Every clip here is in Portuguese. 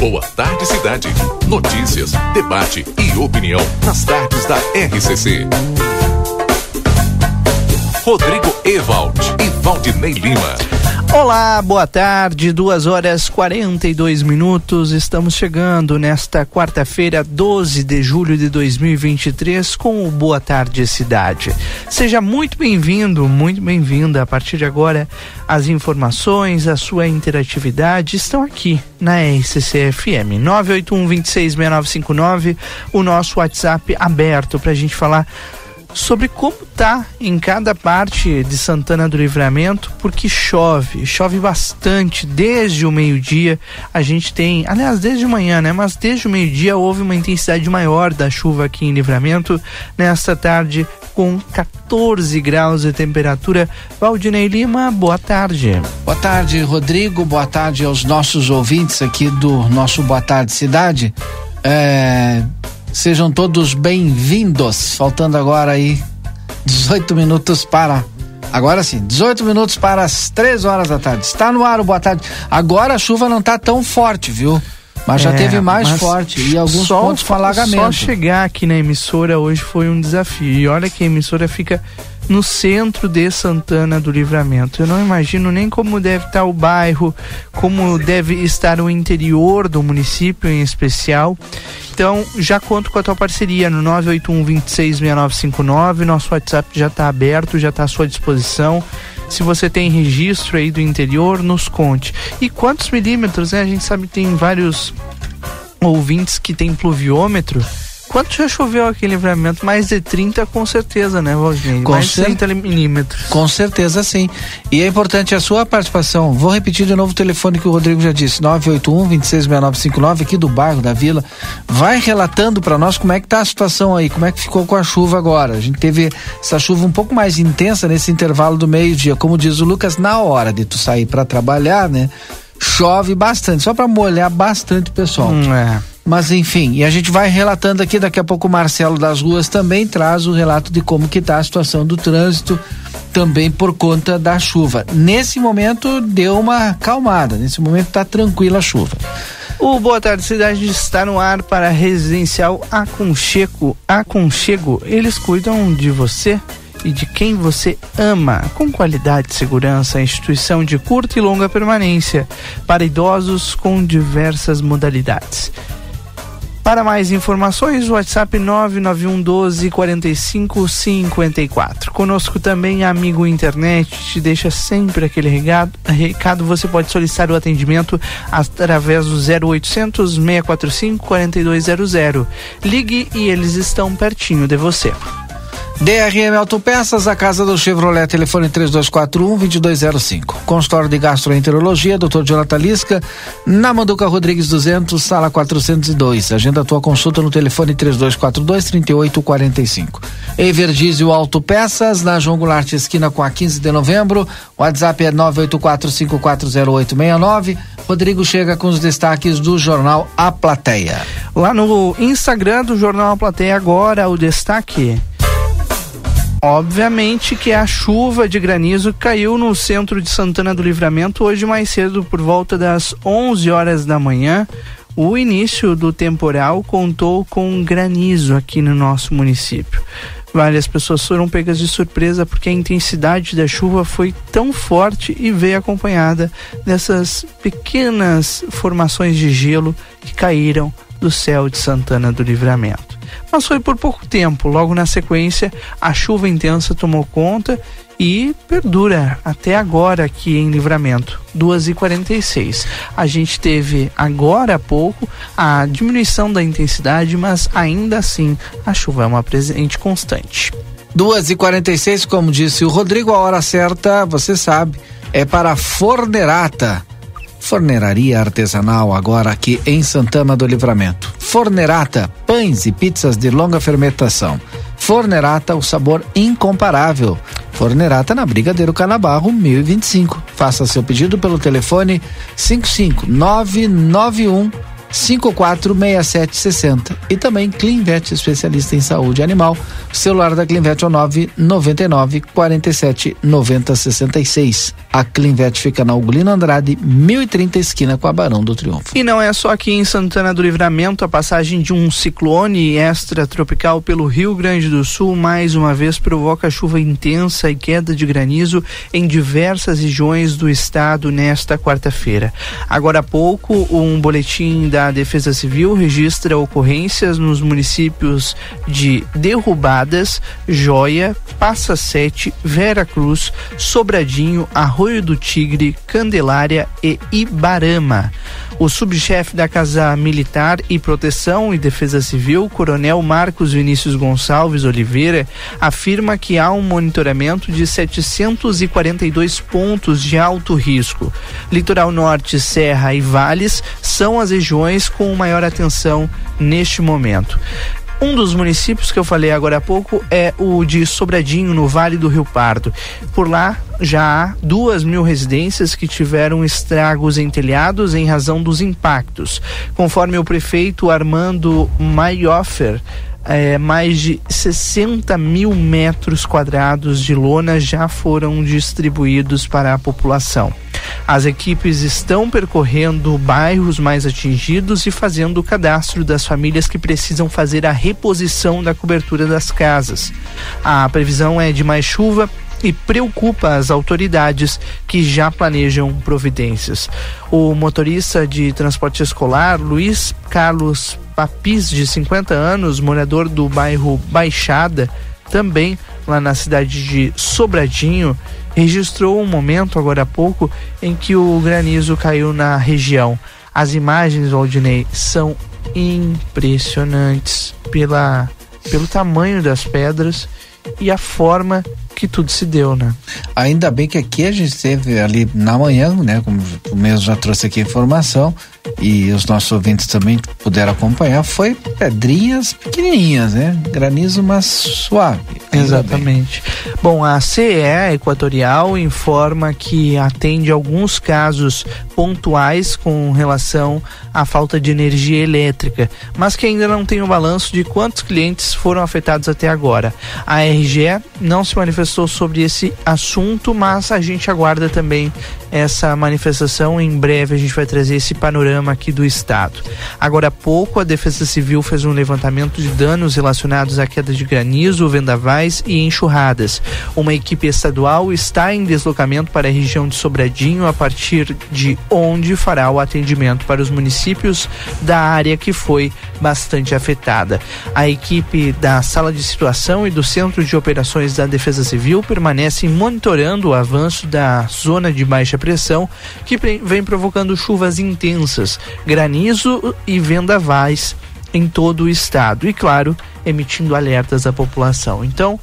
Boa Tarde Cidade. Notícias, debate e opinião nas tardes da RCC. Rodrigo Ewald e Valdinei Lima. Olá, boa tarde, duas horas 42 minutos. Estamos chegando nesta quarta-feira, 12 de julho de 2023, com o Boa Tarde Cidade. Seja muito bem-vindo, muito bem-vinda. A partir de agora, as informações, a sua interatividade estão aqui na RCC-FM 981 266959, o nosso WhatsApp aberto para a gente falar sobre como tá em cada parte de Santana do Livramento, porque chove, chove bastante desde o meio-dia. A gente tem, aliás, desde manhã, né? Mas desde o meio-dia houve uma intensidade maior da chuva aqui em Livramento nesta tarde com 14 graus de temperatura. Valdinei Lima, boa tarde. Boa tarde, Rodrigo. Boa tarde aos nossos ouvintes aqui do nosso Boa Tarde Cidade. É, Sejam todos bem-vindos. Faltando agora aí 18 minutos para. Agora sim, 18 minutos para as 3 horas da tarde. Está no ar boa tarde. Agora a chuva não está tão forte, viu? Mas já é, teve mais forte e alguns só, pontos com alagamento. Só chegar aqui na emissora hoje foi um desafio. E olha que a emissora fica no centro de Santana do Livramento. Eu não imagino nem como deve estar o bairro, como deve estar o interior do município em especial. Então, já conto com a tua parceria no 981 266959. Nosso WhatsApp já está aberto, já está à sua disposição. Se você tem registro aí do interior, nos conte. E quantos milímetros, né? A gente sabe que tem vários ouvintes que tem pluviômetro Quanto já choveu aqui em livramento? Mais de 30 com certeza, né, Valdir? Com Mais de 30 milímetros. Com certeza, sim. E é importante a sua participação. Vou repetir de novo o telefone que o Rodrigo já disse: 981 266959 aqui do bairro da Vila. Vai relatando para nós como é que tá a situação aí, como é que ficou com a chuva agora. A gente teve essa chuva um pouco mais intensa nesse intervalo do meio-dia, como diz o Lucas, na hora de tu sair para trabalhar, né? Chove bastante, só para molhar bastante o pessoal. Hum, é. Mas enfim, e a gente vai relatando aqui, daqui a pouco o Marcelo das Ruas também traz o relato de como que tá a situação do trânsito também por conta da chuva. Nesse momento deu uma calmada, nesse momento tá tranquila a chuva. O Boa Tarde Cidade está no ar para residencial Aconchego. Aconchego, eles cuidam de você e de quem você ama, com qualidade e segurança, instituição de curta e longa permanência, para idosos com diversas modalidades. Para mais informações, WhatsApp 991 12 45 54. Conosco também, amigo internet, te deixa sempre aquele recado. recado. Você pode solicitar o atendimento através do 0800 645 4200. Ligue e eles estão pertinho de você. DRM Autopeças, a casa do Chevrolet, telefone 3241-2205. Consultório de Gastroenterologia, Dr. Jonathan Lisca, na Manduca Rodrigues 200, sala 402. Agenda a tua consulta no telefone 3242-3845. Evergizio Autopeças, na João Goulart, esquina com a 15 de novembro. WhatsApp é 984540869. Rodrigo chega com os destaques do jornal A Plateia. Lá no Instagram do jornal A Plateia, agora o destaque Obviamente que a chuva de granizo caiu no centro de Santana do Livramento hoje mais cedo, por volta das 11 horas da manhã. O início do temporal contou com granizo aqui no nosso município. Várias pessoas foram pegas de surpresa porque a intensidade da chuva foi tão forte e veio acompanhada dessas pequenas formações de gelo que caíram do céu de Santana do Livramento mas foi por pouco tempo. Logo na sequência, a chuva intensa tomou conta e perdura até agora aqui em Livramento, 2h46. A gente teve agora há pouco a diminuição da intensidade, mas ainda assim a chuva é uma presente constante. 2h46, como disse o Rodrigo, a hora certa, você sabe, é para Fornerata. Forneraria artesanal agora aqui em Santana do Livramento. Fornerata, pães e pizzas de longa fermentação. Fornerata, o sabor incomparável. Fornerata na Brigadeiro Canabarro 1025. Faça seu pedido pelo telefone 55991 546760. E também Clinvet, especialista em saúde animal. O celular da Clinvet é o 999 47 90 66. A Clinvet fica na Ugolino Andrade, 1030 esquina com a Barão do Triunfo. E não é só aqui em Santana do Livramento a passagem de um ciclone extratropical pelo Rio Grande do Sul mais uma vez provoca chuva intensa e queda de granizo em diversas regiões do estado nesta quarta-feira. Agora há pouco, um boletim da Defesa Civil registra ocorrências nos municípios de Derrubadas, Joia, Passa Sete, Vera Cruz, Sobradinho, Arroio do Tigre, Candelária e Ibarama. O subchefe da Casa Militar e Proteção e Defesa Civil, Coronel Marcos Vinícius Gonçalves Oliveira, afirma que há um monitoramento de 742 pontos de alto risco. Litoral Norte, Serra e Vales são as regiões com maior atenção neste momento. Um dos municípios que eu falei agora há pouco é o de Sobradinho, no Vale do Rio Pardo. Por lá já há duas mil residências que tiveram estragos em telhados em razão dos impactos. Conforme o prefeito Armando Maiofer, é, mais de 60 mil metros quadrados de lona já foram distribuídos para a população. As equipes estão percorrendo bairros mais atingidos e fazendo o cadastro das famílias que precisam fazer a reposição da cobertura das casas. A previsão é de mais chuva e preocupa as autoridades que já planejam providências. O motorista de transporte escolar, Luiz Carlos Papis, de 50 anos, morador do bairro Baixada, também lá na cidade de Sobradinho, registrou um momento agora há pouco em que o granizo caiu na região. As imagens, Waldinei, são impressionantes pela, pelo tamanho das pedras e a forma que tudo se deu, né? Ainda bem que aqui a gente teve ali na manhã, né? Como o mesmo já trouxe aqui a informação, e os nossos ouvintes também puderam acompanhar, foi pedrinhas pequenininhas, né? Granizo, mas suave. Exatamente. Bem. Bom, a CE Equatorial informa que atende alguns casos pontuais com relação à falta de energia elétrica, mas que ainda não tem o um balanço de quantos clientes foram afetados até agora. A RGE não se manifestou sobre esse assunto, mas a gente aguarda também essa manifestação. Em breve a gente vai trazer esse panorama aqui do estado. Agora há pouco a Defesa Civil fez um levantamento de danos relacionados à queda de granizo, vendavais e enxurradas. Uma equipe estadual está em deslocamento para a região de Sobradinho a partir de onde fará o atendimento para os municípios da área que foi bastante afetada. A equipe da sala de situação e do Centro de Operações da Defesa Civil permanecem monitorando o avanço da zona de baixa pressão que vem provocando chuvas intensas, granizo e vendavais em todo o estado e, claro, emitindo alertas à população. Então,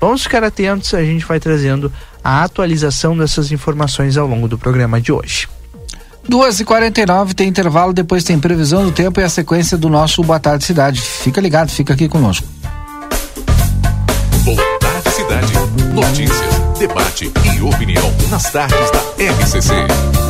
vamos ficar atentos, a gente vai trazendo a atualização dessas informações ao longo do programa de hoje. 2 e 49 tem intervalo, depois tem previsão do tempo e a sequência do nosso Boa Tarde Cidade. Fica ligado, fica aqui conosco. Boa Tarde Cidade. Notícias, debate e opinião nas tardes da RCC.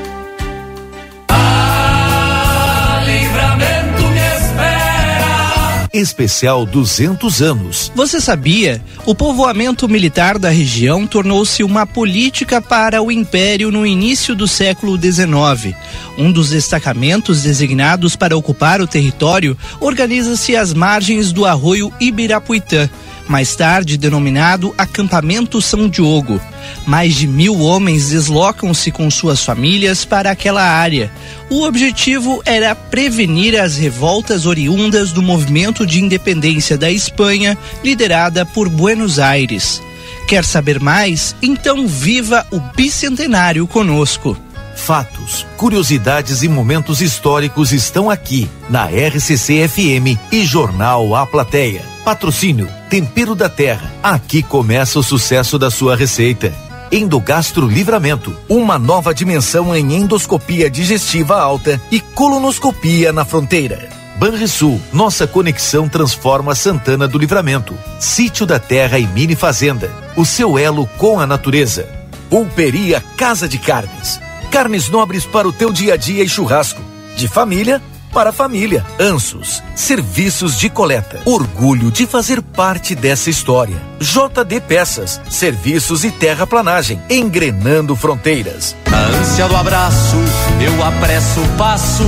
Especial 200 anos. Você sabia? O povoamento militar da região tornou-se uma política para o Império no início do século XIX. Um dos destacamentos designados para ocupar o território organiza-se às margens do arroio Ibirapuitã mais tarde denominado Acampamento São Diogo. Mais de mil homens deslocam-se com suas famílias para aquela área. O objetivo era prevenir as revoltas oriundas do movimento de independência da Espanha, liderada por Buenos Aires. Quer saber mais? Então viva o bicentenário conosco. Fatos, curiosidades e momentos históricos estão aqui na RCC FM e Jornal A Plateia. Patrocínio Tempero da Terra. Aqui começa o sucesso da sua receita. Endogastro Livramento, uma nova dimensão em endoscopia digestiva alta e colonoscopia na fronteira. Banrisul, nossa conexão transforma Santana do Livramento. Sítio da Terra e Mini Fazenda, o seu elo com a natureza. Pulperia Casa de Carnes Carnes nobres para o teu dia a dia e churrasco. De família para família. Ansos, serviços de coleta. Orgulho de fazer parte dessa história. JD Peças, serviços e terraplanagem, engrenando fronteiras. Na ânsia do abraço, eu apresso o passo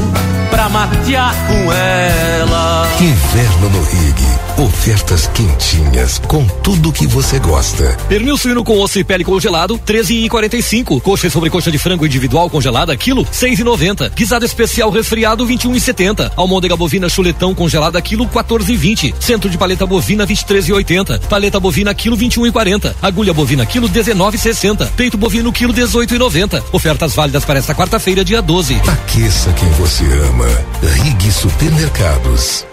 pra matear com ela. Inverno no Rig. Ofertas quentinhas com tudo que você gosta. Pernil suíno com osso e pele congelado, 13,45. Coxa e sobrecoxa de frango individual congelada, quilo, 6,90. Guisado especial resfriado, 21,70. Almôndega bovina chuletão congelada, quilo, 14,20. Centro de paleta bovina, 23,80. Paleta bovina, quilo, 21,40. Agulha bovina, quilo, 19,60. Peito bovino, quilo, 18,90. Ofertas válidas para esta quarta-feira, dia 12. Aqueça quem você ama. Rig Supermercados.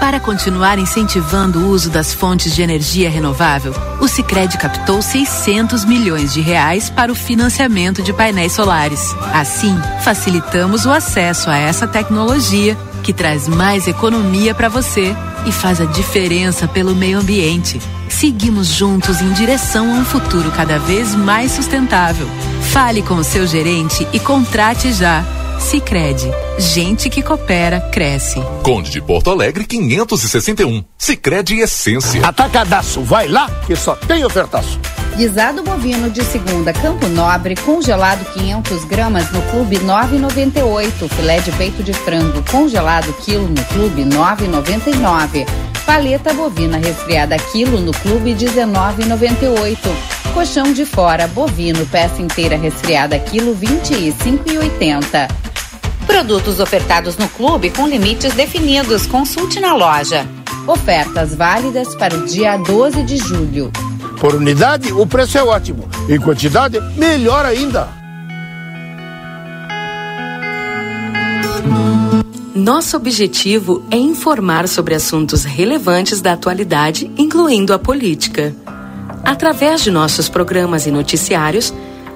Para continuar incentivando o uso das fontes de energia renovável, o Sicredi captou 600 milhões de reais para o financiamento de painéis solares. Assim, facilitamos o acesso a essa tecnologia que traz mais economia para você e faz a diferença pelo meio ambiente. Seguimos juntos em direção a um futuro cada vez mais sustentável. Fale com o seu gerente e contrate já. Sicredi, gente que coopera cresce. Conde de Porto Alegre 561. Sicredi Essência. Atacadaço, vai lá que só tem ofertaço. Guisado bovino de segunda Campo Nobre, congelado 500 gramas no Clube 9,98. Filé de peito de frango congelado quilo no Clube 9,99. Paleta bovina resfriada quilo no Clube 19,98. Colchão de fora bovino peça inteira resfriada quilo 25,80. Produtos ofertados no clube com limites definidos. Consulte na loja. Ofertas válidas para o dia 12 de julho. Por unidade, o preço é ótimo. Em quantidade, melhor ainda. Nosso objetivo é informar sobre assuntos relevantes da atualidade, incluindo a política. Através de nossos programas e noticiários,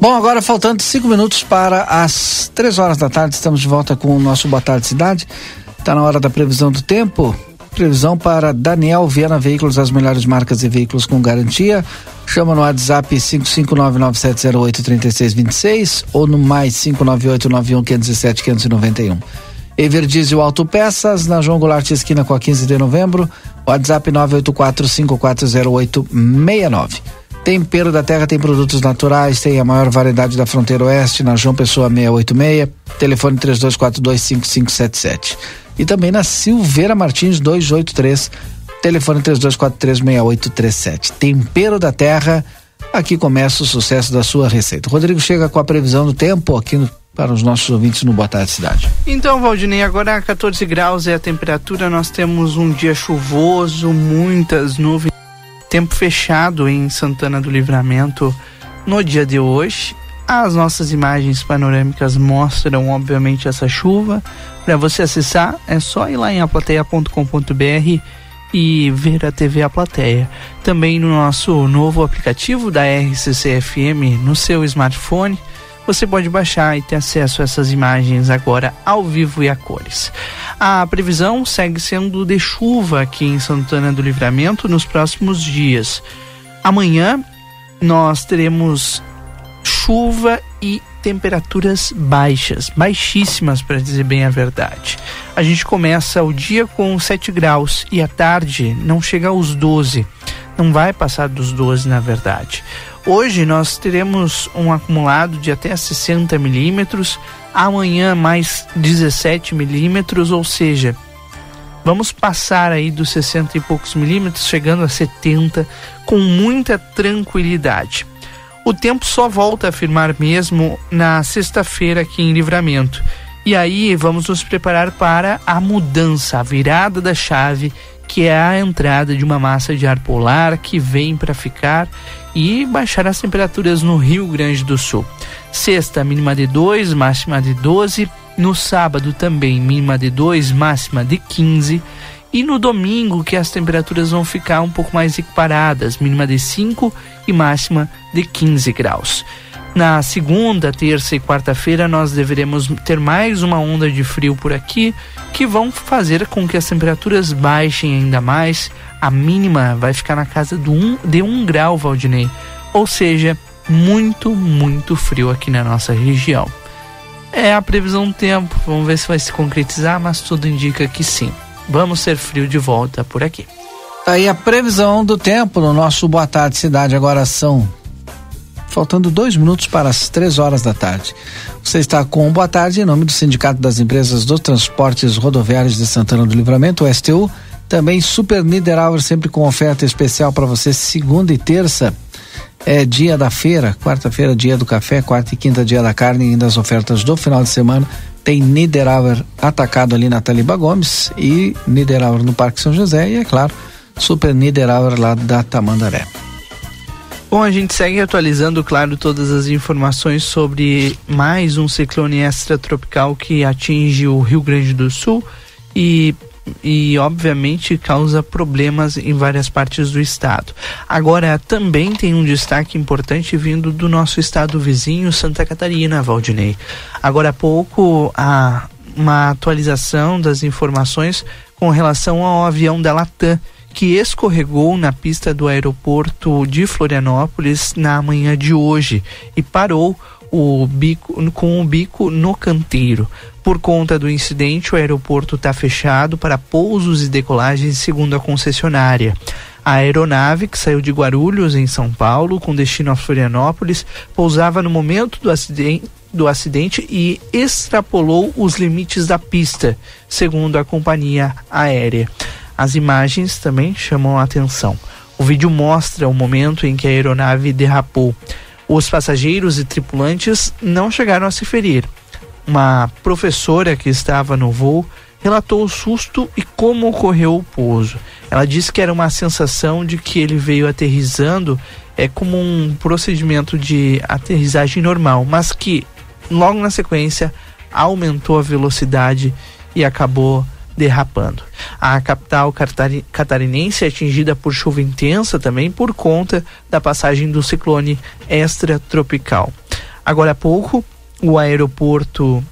Bom, agora faltando cinco minutos para as três horas da tarde, estamos de volta com o nosso Boa Tarde Cidade. Está na hora da previsão do tempo. Previsão para Daniel Viana Veículos, as melhores marcas e veículos com garantia. Chama no WhatsApp 55997083626 ou no mais 59891517591. Everdiesel Autopeças, na João Goulart esquina com a 15 de novembro. WhatsApp 984540869. Tempero da Terra tem produtos naturais, tem a maior variedade da fronteira oeste, na João Pessoa 686, telefone 32425577. E também na Silveira Martins 283, telefone 32436837. Tempero da Terra, aqui começa o sucesso da sua receita. Rodrigo chega com a previsão do tempo aqui no, para os nossos ouvintes no Boa Tarde Cidade. Então, Valdinei, agora 14 graus é a temperatura, nós temos um dia chuvoso, muitas nuvens tempo fechado em Santana do Livramento no dia de hoje. As nossas imagens panorâmicas mostram, obviamente, essa chuva. Para você acessar, é só ir lá em aplateia.com.br e ver a TV A Plateia. Também no nosso novo aplicativo da RCC FM no seu smartphone você pode baixar e ter acesso a essas imagens agora ao vivo e a cores. A previsão segue sendo de chuva aqui em Santana do Livramento nos próximos dias. Amanhã nós teremos chuva e temperaturas baixas, baixíssimas para dizer bem a verdade. A gente começa o dia com 7 graus e à tarde não chega aos 12. Não vai passar dos 12 na verdade. Hoje nós teremos um acumulado de até 60 milímetros, amanhã mais 17 milímetros, ou seja, vamos passar aí dos 60 e poucos milímetros, chegando a 70 com muita tranquilidade. O tempo só volta a firmar mesmo na sexta-feira aqui em Livramento. E aí vamos nos preparar para a mudança, a virada da chave, que é a entrada de uma massa de ar polar que vem para ficar e baixar as temperaturas no Rio Grande do Sul. Sexta, mínima de 2, máxima de 12. No sábado também, mínima de 2, máxima de 15. E no domingo, que as temperaturas vão ficar um pouco mais equiparadas, mínima de 5 e máxima de 15 graus. Na segunda, terça e quarta-feira nós deveremos ter mais uma onda de frio por aqui, que vão fazer com que as temperaturas baixem ainda mais. A mínima vai ficar na casa do um, de 1 um grau, Valdinei. Ou seja, muito, muito frio aqui na nossa região. É a previsão do tempo, vamos ver se vai se concretizar, mas tudo indica que sim. Vamos ser frio de volta por aqui. Tá aí a previsão do tempo no nosso Boa Tarde Cidade. Agora são faltando dois minutos para as três horas da tarde. Você está com Boa Tarde em nome do Sindicato das Empresas dos Transportes Rodoviários de Santana do Livramento, o STU. Também Super Niederauer, sempre com oferta especial para você, segunda e terça. É dia da feira, quarta-feira, dia do café, quarta e quinta, dia da carne, e ainda as ofertas do final de semana. Tem Niederauer atacado ali na Taliba Gomes e Niederauer no Parque São José, e é claro, Super Niederauer lá da Tamandaré. Bom, a gente segue atualizando, claro, todas as informações sobre mais um ciclone extratropical que atinge o Rio Grande do Sul e e obviamente causa problemas em várias partes do estado. Agora também tem um destaque importante vindo do nosso estado vizinho, Santa Catarina, Valdinei. Agora há pouco há uma atualização das informações com relação ao avião da Latam que escorregou na pista do aeroporto de Florianópolis na manhã de hoje e parou o bico, com o bico no canteiro. Por conta do incidente, o aeroporto está fechado para pousos e decolagens, segundo a concessionária. A aeronave, que saiu de Guarulhos, em São Paulo, com destino a Florianópolis, pousava no momento do acidente, do acidente e extrapolou os limites da pista, segundo a companhia aérea. As imagens também chamam a atenção. O vídeo mostra o momento em que a aeronave derrapou. Os passageiros e tripulantes não chegaram a se ferir. Uma professora que estava no voo relatou o susto e como ocorreu o pouso. Ela disse que era uma sensação de que ele veio aterrizando é como um procedimento de aterrissagem normal, mas que logo na sequência aumentou a velocidade e acabou derrapando. A capital catarinense é atingida por chuva intensa também por conta da passagem do ciclone extratropical. Agora há pouco, o aeroporto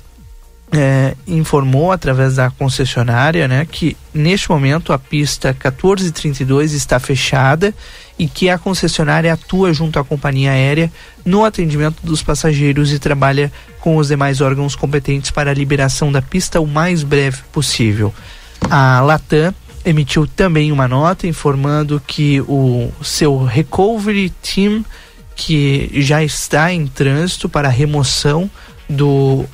é, informou através da concessionária né, que neste momento a pista 1432 está fechada e que a concessionária atua junto à companhia aérea no atendimento dos passageiros e trabalha com os demais órgãos competentes para a liberação da pista o mais breve possível. A Latam emitiu também uma nota informando que o seu recovery team que já está em trânsito para remoção do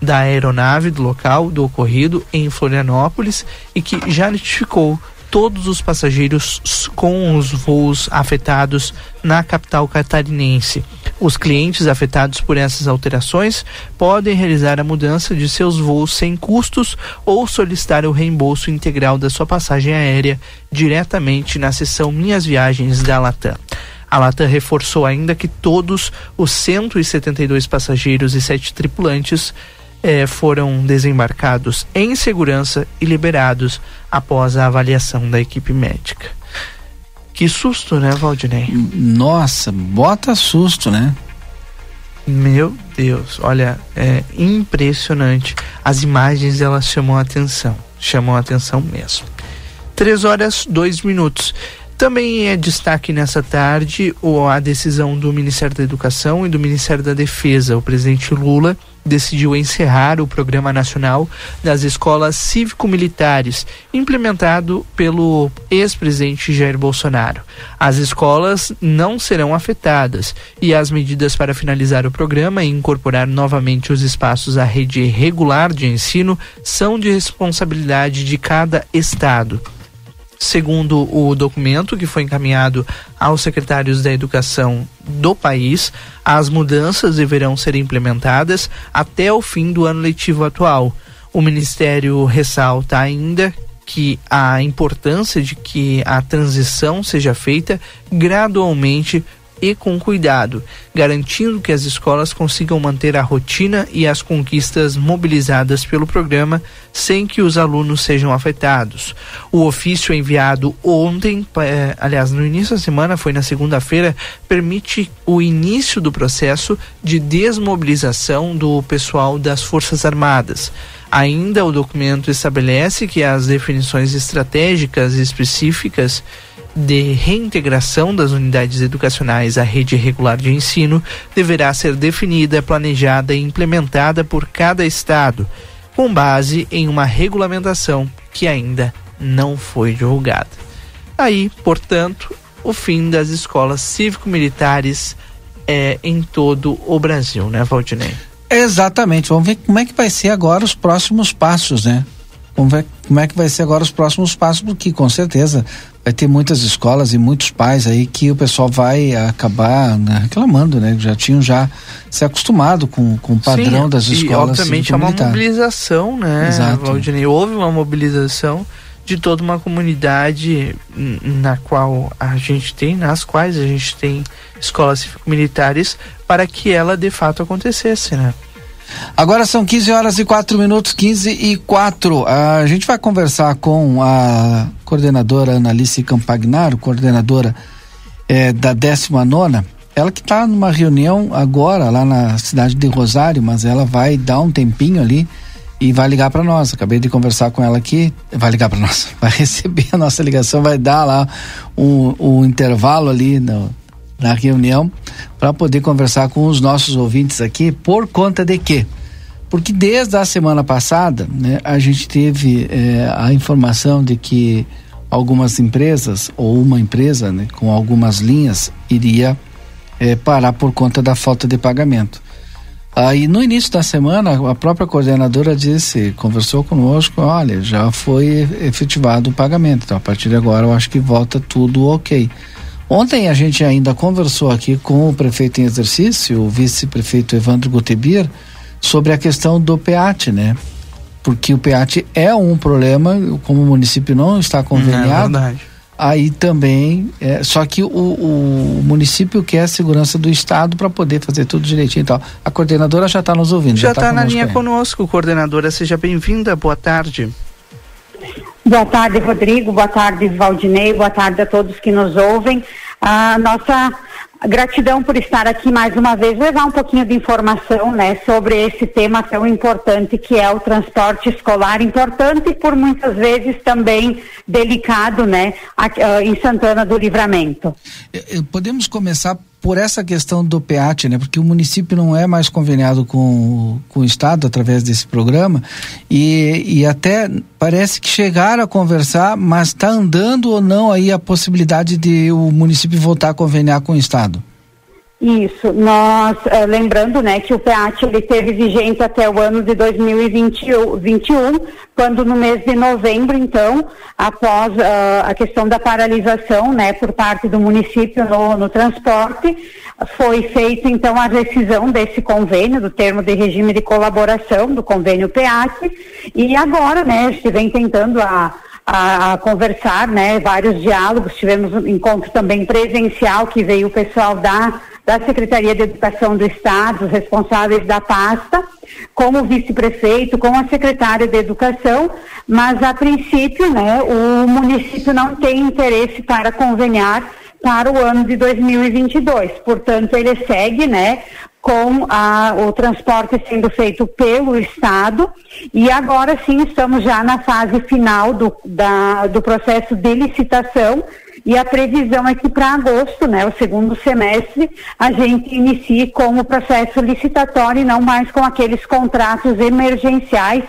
da aeronave do local do ocorrido em Florianópolis e que já notificou todos os passageiros com os voos afetados na capital catarinense. Os clientes afetados por essas alterações podem realizar a mudança de seus voos sem custos ou solicitar o reembolso integral da sua passagem aérea diretamente na seção Minhas Viagens da Latam. A Latam reforçou ainda que todos os 172 passageiros e sete tripulantes eh, foram desembarcados em segurança e liberados após a avaliação da equipe médica. Que susto, né, Valdinei? Nossa, bota susto, né? Meu Deus, olha, é impressionante. As imagens elas chamam a atenção, chamam a atenção mesmo. Três horas, dois minutos. Também é destaque nessa tarde a decisão do Ministério da Educação e do Ministério da Defesa. O presidente Lula decidiu encerrar o Programa Nacional das Escolas Cívico-Militares, implementado pelo ex-presidente Jair Bolsonaro. As escolas não serão afetadas e as medidas para finalizar o programa e incorporar novamente os espaços à rede regular de ensino são de responsabilidade de cada estado. Segundo o documento que foi encaminhado aos secretários da educação do país, as mudanças deverão ser implementadas até o fim do ano letivo atual. O Ministério ressalta ainda que a importância de que a transição seja feita gradualmente e com cuidado, garantindo que as escolas consigam manter a rotina e as conquistas mobilizadas pelo programa sem que os alunos sejam afetados. O ofício enviado ontem, eh, aliás, no início da semana, foi na segunda-feira, permite o início do processo de desmobilização do pessoal das Forças Armadas. Ainda o documento estabelece que as definições estratégicas específicas de reintegração das unidades educacionais à rede regular de ensino deverá ser definida, planejada e implementada por cada estado, com base em uma regulamentação que ainda não foi divulgada. Aí, portanto, o fim das escolas cívico-militares é em todo o Brasil, né, Valdinei? Exatamente. Vamos ver como é que vai ser agora os próximos passos, né? Vamos ver como é que vai ser agora os próximos passos, porque com certeza vai ter muitas escolas e muitos pais aí que o pessoal vai acabar né, reclamando, né? Já tinham já se acostumado com, com o padrão Sim, das escolas. E obviamente é uma mobilização, né, Exato. Valdinei? Houve uma mobilização de toda uma comunidade na qual a gente tem, nas quais a gente tem escolas militares para que ela de fato acontecesse, né? Agora são 15 horas e 4 minutos, 15 e 4. A gente vai conversar com a coordenadora Analice Campagnaro, coordenadora eh, da 19. Ela que está numa reunião agora lá na cidade de Rosário, mas ela vai dar um tempinho ali e vai ligar para nós. Acabei de conversar com ela aqui. Vai ligar para nós, vai receber a nossa ligação, vai dar lá um, um intervalo ali no, na reunião para poder conversar com os nossos ouvintes aqui por conta de quê? Porque desde a semana passada, né, a gente teve eh, a informação de que algumas empresas ou uma empresa né, com algumas linhas iria eh, parar por conta da falta de pagamento. Aí no início da semana a própria coordenadora disse, conversou conosco, olha, já foi efetivado o pagamento. Então a partir de agora eu acho que volta tudo ok. Ontem a gente ainda conversou aqui com o prefeito em exercício, o vice-prefeito Evandro Gotebir, sobre a questão do PEAT, né? Porque o PEAT é um problema, como o município não está conveniado. É verdade. Aí também, é, só que o, o, município quer a segurança do Estado para poder fazer tudo direitinho e tal. A coordenadora já está nos ouvindo. Já está tá na linha aí. conosco, coordenadora. Seja bem-vinda. Boa tarde. Boa tarde, Rodrigo. Boa tarde, Valdinei. Boa tarde a todos que nos ouvem. A nossa Gratidão por estar aqui mais uma vez, levar um pouquinho de informação, né, sobre esse tema tão importante que é o transporte escolar, importante e por muitas vezes também delicado, né, uh, em Santana do Livramento. Eh, eh, podemos começar por essa questão do PEAT, né? Porque o município não é mais conveniado com, com o Estado através desse programa e, e até parece que chegaram a conversar, mas está andando ou não aí a possibilidade de o município voltar a conveniar com o Estado? Isso, nós, uh, lembrando, né, que o PEAT ele teve vigente até o ano de 2021, quando no mês de novembro, então, após uh, a questão da paralisação, né, por parte do município no, no transporte, foi feita, então, a rescisão desse convênio, do termo de regime de colaboração do convênio PEAT, e agora, né, gente vem tentando a, a, conversar, né, vários diálogos, tivemos um encontro também presencial que veio o pessoal da da Secretaria de Educação do Estado, os responsáveis da pasta, com o vice-prefeito, com a secretária de Educação, mas a princípio, né, o município não tem interesse para conveniar para o ano de 2022. Portanto, ele segue, né, com a, o transporte sendo feito pelo Estado e agora sim estamos já na fase final do, da, do processo de licitação e a previsão é que para agosto, né, o segundo semestre, a gente inicie com o processo licitatório e não mais com aqueles contratos emergenciais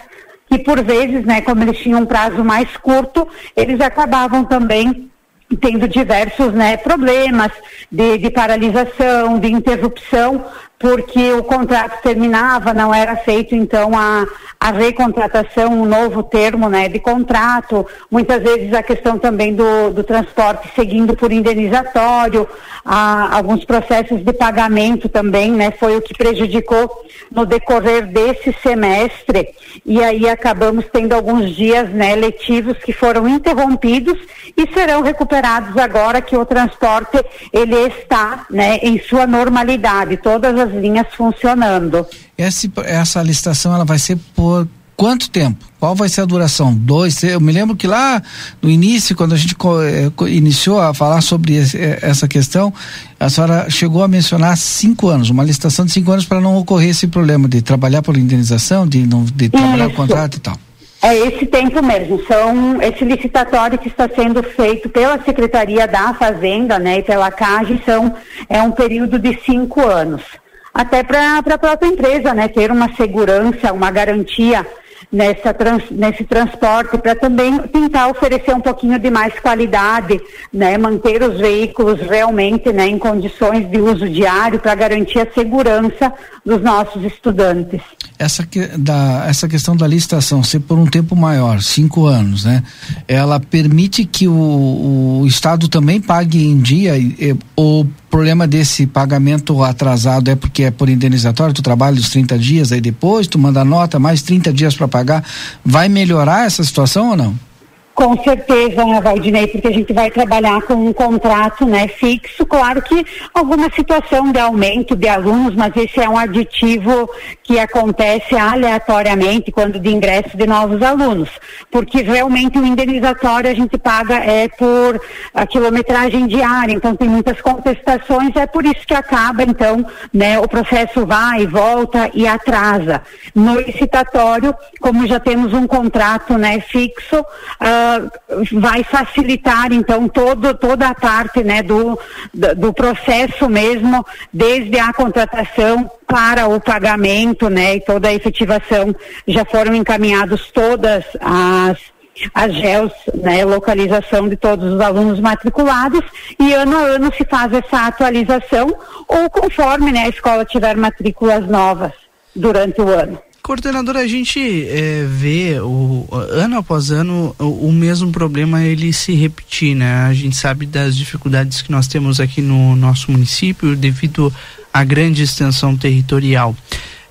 que por vezes, né, como eles tinham um prazo mais curto, eles acabavam também tendo diversos né, problemas de, de, paralisação, de interrupção, porque o contrato terminava, não era feito então a, a recontratação, um novo termo né, de contrato, muitas vezes a questão também do, do transporte seguindo por indenizatório, a, alguns processos de pagamento também, né, foi o que prejudicou no decorrer desse semestre, e aí acabamos tendo alguns dias né, letivos que foram interrompidos e serão recuperados agora que o transporte ele está né, em sua normalidade, todas as linhas funcionando. Esse, essa licitação ela vai ser por quanto tempo? Qual vai ser a duração? Dois? Eu me lembro que lá no início, quando a gente eh, iniciou a falar sobre esse, eh, essa questão, a senhora chegou a mencionar cinco anos, uma licitação de cinco anos para não ocorrer esse problema de trabalhar por indenização, de não de trabalhar o contrato e tal. É esse tempo mesmo, são esse licitatório que está sendo feito pela Secretaria da Fazenda, né, e pela CAGE, são é um período de cinco anos, até para a própria empresa, né, ter uma segurança, uma garantia nessa trans, nesse transporte para também tentar oferecer um pouquinho de mais qualidade, né, manter os veículos realmente, né, em condições de uso diário para garantir a segurança dos nossos estudantes. Essa, que, da, essa questão da licitação ser por um tempo maior, cinco anos, né? Ela permite que o, o Estado também pague em dia e, ou problema desse pagamento atrasado é porque é por indenizatório, tu trabalha os 30 dias, aí depois tu manda nota, mais 30 dias para pagar. Vai melhorar essa situação ou não? Com certeza, né, Valdinei, porque a gente vai trabalhar com um contrato né, fixo. Claro que alguma situação de aumento de alunos, mas esse é um aditivo que acontece aleatoriamente quando de ingresso de novos alunos. Porque realmente o indenizatório a gente paga é por a quilometragem diária, então tem muitas contestações, é por isso que acaba, então, né, o processo vai volta e atrasa. No licitatório, como já temos um contrato né, fixo, uh, vai facilitar então todo, toda a parte né, do, do processo mesmo, desde a contratação para o pagamento né, e toda a efetivação. Já foram encaminhados todas as as GELs, né, localização de todos os alunos matriculados e ano a ano se faz essa atualização ou conforme né, a escola tiver matrículas novas durante o ano. Coordenadora, a gente é, vê o, ano após ano o, o, mesmo problema ele se repetir, né? A gente sabe das dificuldades que nós temos aqui no nosso município devido à grande extensão territorial.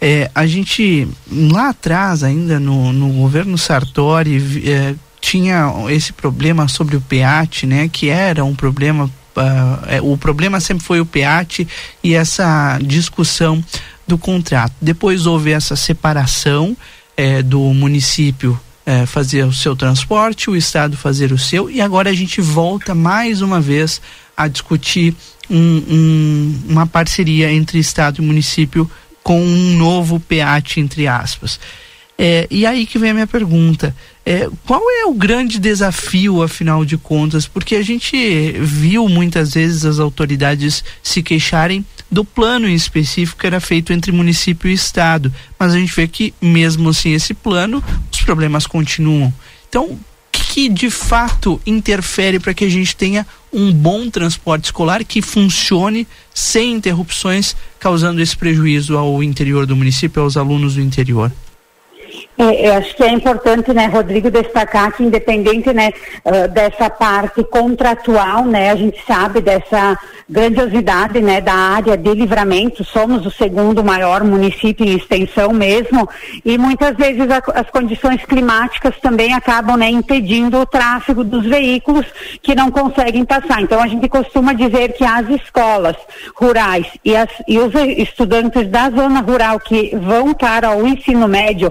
É, a gente lá atrás, ainda no, no governo Sartori, é, tinha esse problema sobre o PEAT, né? Que era um problema, uh, o problema sempre foi o PEAT e essa discussão do contrato. Depois houve essa separação é, do município é, fazer o seu transporte, o estado fazer o seu, e agora a gente volta mais uma vez a discutir um, um, uma parceria entre Estado e município com um novo PEAT, entre aspas. É, e aí que vem a minha pergunta. É, qual é o grande desafio, afinal de contas? Porque a gente viu muitas vezes as autoridades se queixarem do plano em específico que era feito entre município e estado, mas a gente vê que mesmo assim esse plano, os problemas continuam. Então, o que, que de fato interfere para que a gente tenha um bom transporte escolar que funcione sem interrupções, causando esse prejuízo ao interior do município, aos alunos do interior? É, acho que é importante, né, Rodrigo, destacar que independente, né, uh, dessa parte contratual, né, a gente sabe dessa grandiosidade, né, da área de livramento, somos o segundo maior município em extensão mesmo, e muitas vezes a, as condições climáticas também acabam, né, impedindo o tráfego dos veículos que não conseguem passar. Então a gente costuma dizer que as escolas rurais e, as, e os estudantes da zona rural que vão para o ensino médio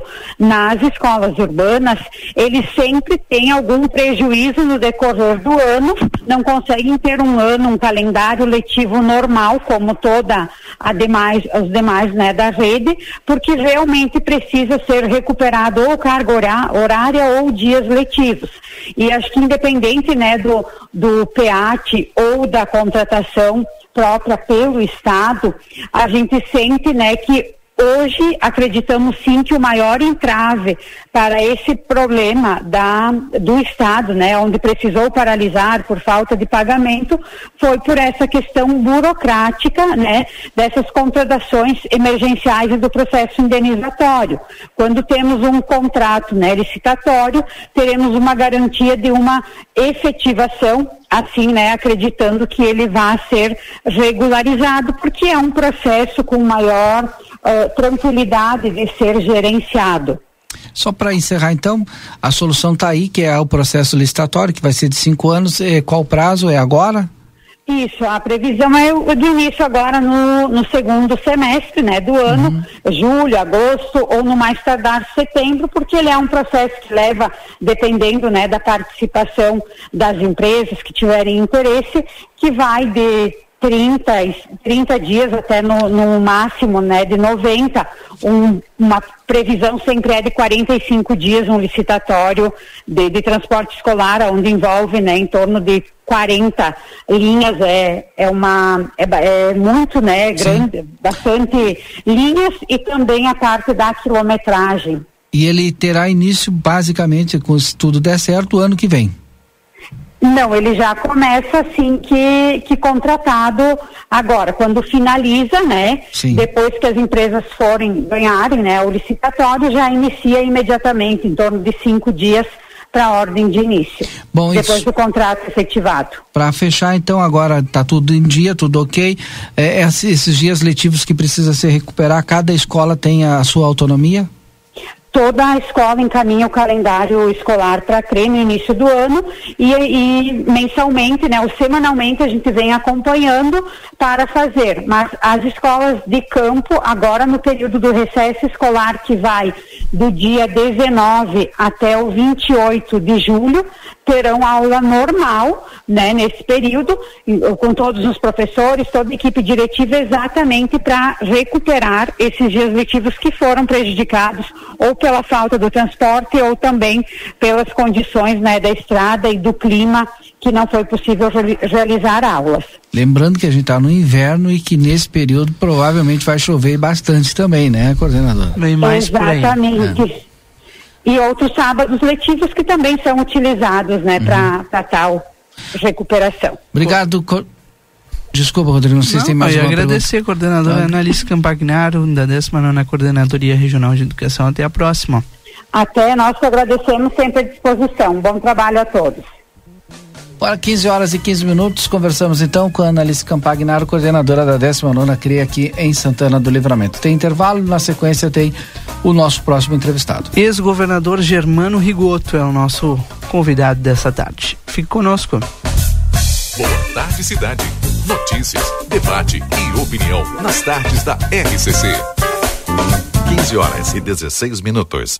nas escolas urbanas, eles sempre têm algum prejuízo no decorrer do ano, não conseguem ter um ano, um calendário letivo normal, como toda a demais, os demais né, da rede, porque realmente precisa ser recuperado ou carga horária ou dias letivos. E acho que independente né, do, do PEAT ou da contratação própria pelo Estado, a gente sente né, que Hoje, acreditamos sim que o maior entrave para esse problema da, do Estado, né, onde precisou paralisar por falta de pagamento, foi por essa questão burocrática, né, dessas contratações emergenciais e do processo indenizatório. Quando temos um contrato né, licitatório, teremos uma garantia de uma efetivação assim, né, acreditando que ele vai ser regularizado, porque é um processo com maior uh, tranquilidade de ser gerenciado. Só para encerrar, então, a solução está aí, que é o processo licitatório, que vai ser de cinco anos. E qual prazo? É agora? Isso, a previsão é o de início agora no, no segundo semestre né, do ano, uhum. julho, agosto ou no mais tardar setembro, porque ele é um processo que leva, dependendo né, da participação das empresas que tiverem interesse, que vai de 30, 30 dias até no, no máximo né, de 90, um, uma previsão sempre é de 45 dias um licitatório de, de transporte escolar, onde envolve né, em torno de 40 linhas, é, é, uma, é, é muito né, grande, Sim. bastante linhas e também a parte da quilometragem. E ele terá início basicamente, se tudo der certo, o ano que vem. Não, ele já começa assim que, que contratado agora, quando finaliza, né? Sim. Depois que as empresas forem ganharem, né? O licitatório já inicia imediatamente, em torno de cinco dias para a ordem de início. Bom, depois isso... do contrato efetivado. Para fechar, então, agora está tudo em dia, tudo ok. É, esses dias letivos que precisa se recuperar, cada escola tem a sua autonomia? Toda a escola encaminha o calendário escolar para CRE no início do ano e, e, mensalmente, né, ou semanalmente a gente vem acompanhando para fazer. Mas as escolas de campo, agora no período do recesso escolar que vai do dia 19 até o 28 de julho, terão aula normal, né, nesse período, com todos os professores, toda a equipe diretiva, exatamente para recuperar esses dias letivos que foram prejudicados ou pela falta do transporte ou também pelas condições, né, da estrada e do clima que não foi possível realizar aulas. Lembrando que a gente está no inverno e que nesse período provavelmente vai chover bastante também, né, coordenador? Bem mais Exatamente. E outros sábados letivos que também são utilizados, né, uhum. para tal recuperação. Obrigado. Co... Desculpa, Rodrigo, não sei não, se tem mais uma agradecer, pergunta. coordenador tá. Analista Campagnaro, da 19 Coordenadoria Regional de Educação. Até a próxima. Até, nós que agradecemos sempre à disposição. Bom trabalho a todos. Para 15 horas e 15 minutos, conversamos então com a Annalise Campagnaro, coordenadora da 19 CRIA aqui em Santana do Livramento. Tem intervalo, na sequência tem o nosso próximo entrevistado. Ex-governador Germano Rigoto é o nosso convidado dessa tarde. Fique conosco. Boa tarde, cidade. Notícias, debate e opinião nas tardes da RCC. 15 horas e 16 minutos.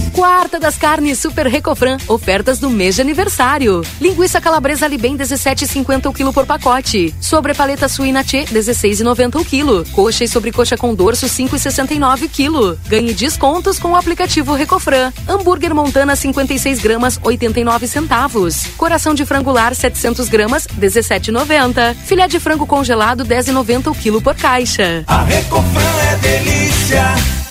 Quarta das carnes Super Recofran. Ofertas do mês de aniversário. Linguiça calabresa Libem 17,50 o quilo por pacote. Sobre paleta suína Tchê 16,90 o quilo. Coxa e sobrecoxa com dorso 5,69 o quilo. Ganhe descontos com o aplicativo Recofran. Hambúrguer Montana 56 gramas 89 centavos. Coração de frangular 700 gramas 17,90. Filé de frango congelado 10,90 o quilo por caixa. A Recofran é delícia.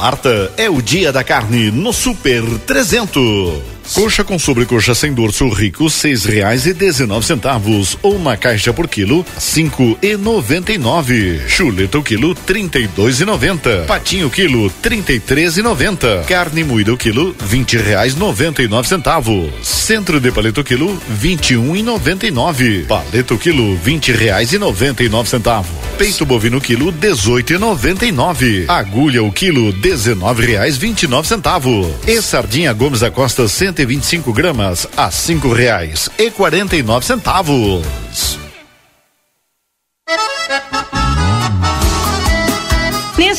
Quarta é o dia da carne no Super 300. Coxa com sobrecoxa sem dorso rico, seis reais e dezenove centavos. Ou uma caixa por quilo, cinco e noventa e nove. Chuleta o quilo, trinta e dois e noventa. Patinho quilo, trinta e três e noventa. Carne moída o quilo, vinte reais noventa e nove centavos. Centro de paleta o quilo, vinte e um e noventa e nove. Paleta o quilo, vinte reais e noventa e nove centavos. Peito bovino quilo, dezoito e noventa e nove. Agulha o quilo, dezenove reais vinte e nove centavos. E sardinha Gomes da Costa, cento 125 gramas a cinco reais e quarenta e nove centavos.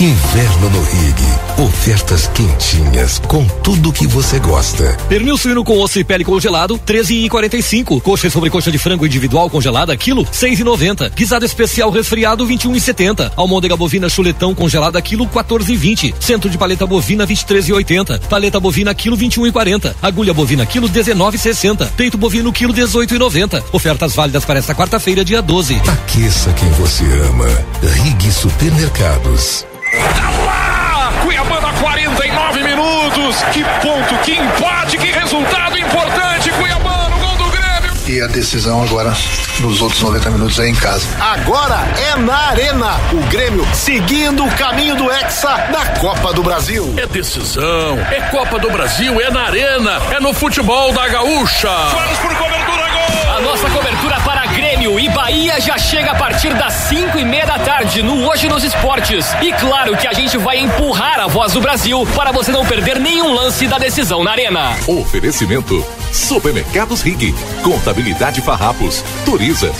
Inverno no Rig. Ofertas quentinhas com tudo que você gosta. Pernil suíno com osso e pele congelado, 13,45. Coxa e sobrecoxa de frango individual congelada, quilo, 6,90. Guisado especial resfriado, 21,70. Almôndega bovina chuletão congelada, quilo, 14,20. Centro de paleta bovina, 23,80. Paleta bovina, quilo, 21,40. Agulha bovina, quilo, 19,60. Peito bovino, quilo, 18,90. Ofertas válidas para esta quarta-feira, dia 12. Aqueça quem você ama. Rig Supermercados. Cuiabá 49 minutos. Que ponto, que empate, que resultado importante. Cuiabá no gol do Grêmio. E a decisão agora, nos outros 90 minutos, é em casa. Agora é na Arena. O Grêmio seguindo o caminho do Hexa na Copa do Brasil. É decisão, é Copa do Brasil, é na Arena, é no futebol da Gaúcha. Vamos por cobertura, gol! A nossa cobertura para Grêmio e Bahia já chega a partir das 5 e meia da tarde no Hoje nos Esportes. E claro que a gente vai empurrar a voz do Brasil para você não perder nenhum lance da decisão na Arena. Oferecimento: Supermercados Rig, Contabilidade Farrapos, Turiza.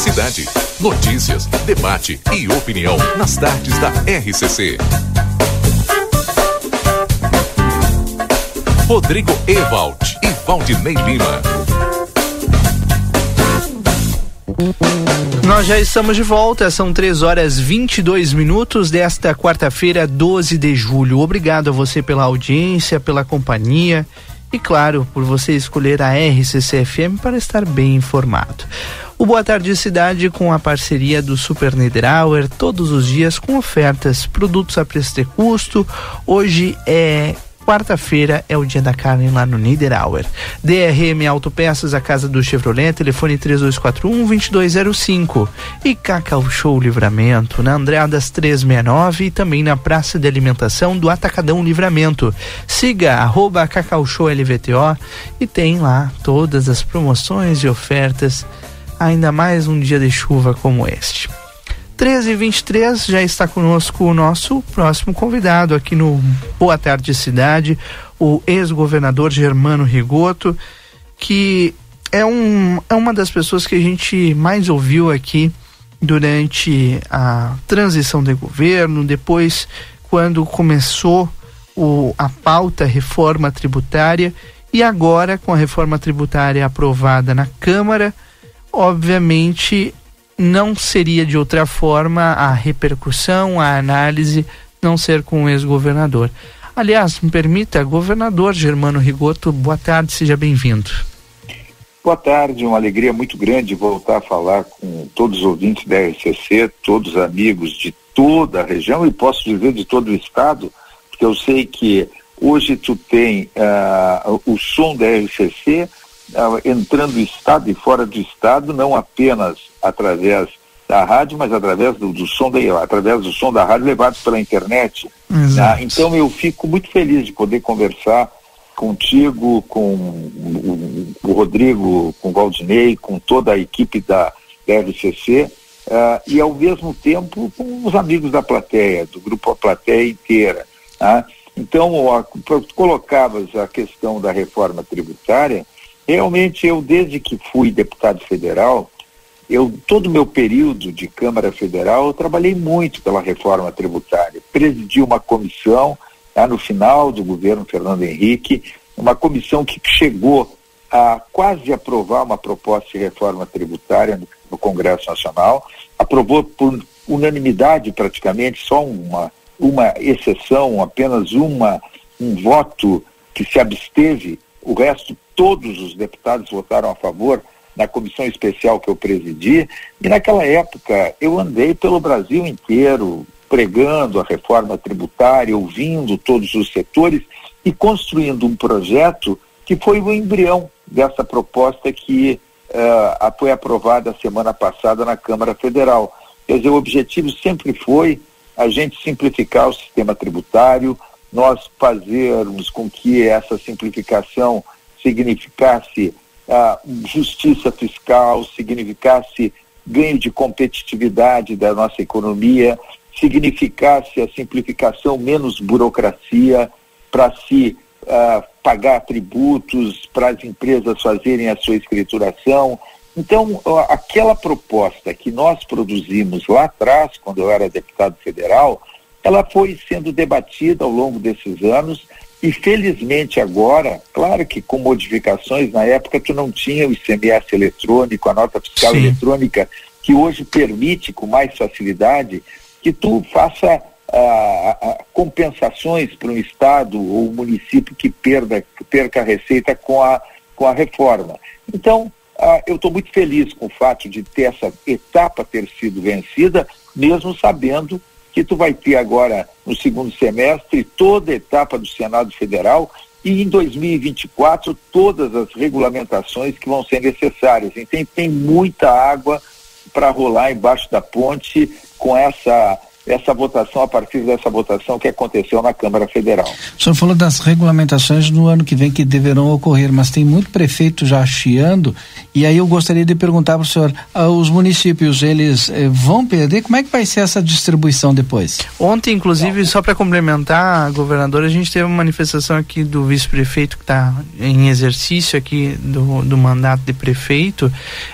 Cidade. Notícias, debate e opinião nas tardes da RCC. Rodrigo Ewald e Valdinei Lima. Nós já estamos de volta, são 3 horas 22 minutos desta quarta-feira, 12 de julho. Obrigado a você pela audiência, pela companhia e, claro, por você escolher a RCC-FM para estar bem informado. O Boa Tarde Cidade com a parceria do Super Niederauer, todos os dias com ofertas, produtos a preço de custo. Hoje é quarta-feira é o dia da carne lá no Niederauer. DRM Autopeças, a casa do Chevrolet, telefone 3241-2205. E Cacau Show Livramento, na Andradas 369 e também na Praça de Alimentação do Atacadão Livramento. Siga arroba Cacau Show LVTO e tem lá todas as promoções e ofertas, ainda mais um dia de chuva como este. 13 e 23 já está conosco o nosso próximo convidado aqui no Boa Tarde Cidade, o ex-governador Germano Rigoto, que é, um, é uma das pessoas que a gente mais ouviu aqui durante a transição de governo, depois quando começou o, a pauta reforma tributária e agora com a reforma tributária aprovada na Câmara, obviamente não seria de outra forma a repercussão, a análise não ser com o ex-governador. Aliás, me permita, governador Germano Rigoto, boa tarde, seja bem-vindo. Boa tarde, uma alegria muito grande voltar a falar com todos os ouvintes da RCC, todos os amigos de toda a região e posso dizer de todo o estado, porque eu sei que hoje tu tem uh, o som da RCC entrando no estado e fora do estado, não apenas através da rádio, mas através do, do som da, através do som da rádio levado pela internet. Né? Então eu fico muito feliz de poder conversar contigo, com o, o Rodrigo, com o Valdinei, com toda a equipe da, da RCC, uh, e ao mesmo tempo com os amigos da plateia, do grupo A Plateia inteira. Tá? Então, a, colocavas a questão da reforma tributária, realmente eu, desde que fui deputado federal, eu, todo o meu período de Câmara Federal, eu trabalhei muito pela reforma tributária. Presidi uma comissão, lá no final do governo Fernando Henrique, uma comissão que chegou a quase aprovar uma proposta de reforma tributária no, no Congresso Nacional, aprovou por unanimidade praticamente, só uma, uma exceção, apenas uma, um voto que se absteve, o resto, todos os deputados votaram a favor, na comissão especial que eu presidi, e naquela época eu andei pelo Brasil inteiro pregando a reforma tributária, ouvindo todos os setores e construindo um projeto que foi o embrião dessa proposta que uh, foi aprovada semana passada na Câmara Federal. Quer dizer, o objetivo sempre foi a gente simplificar o sistema tributário, nós fazermos com que essa simplificação significasse uh, justiça fiscal, significasse ganho de competitividade da nossa economia, significasse a simplificação, menos burocracia, para se uh, pagar tributos, para as empresas fazerem a sua escrituração. Então, aquela proposta que nós produzimos lá atrás, quando eu era deputado federal, ela foi sendo debatida ao longo desses anos e felizmente agora, claro que com modificações, na época tu não tinha o ICMS eletrônico, a nota fiscal Sim. eletrônica, que hoje permite com mais facilidade que tu faça ah, ah, compensações para um estado ou um município que perda, perca a receita com a, com a reforma. Então, ah, eu estou muito feliz com o fato de ter essa etapa ter sido vencida, mesmo sabendo que tu vai ter agora no segundo semestre toda a etapa do Senado Federal e em 2024 todas as regulamentações que vão ser necessárias. Então tem muita água para rolar embaixo da ponte com essa essa votação, a partir dessa votação que aconteceu na Câmara Federal. O senhor falou das regulamentações no ano que vem que deverão ocorrer, mas tem muito prefeito já chiando, e aí eu gostaria de perguntar para o senhor, ah, os municípios, eles eh, vão perder? Como é que vai ser essa distribuição depois? Ontem, inclusive, só para complementar, governador, a gente teve uma manifestação aqui do vice-prefeito que está em exercício aqui do, do mandato de prefeito,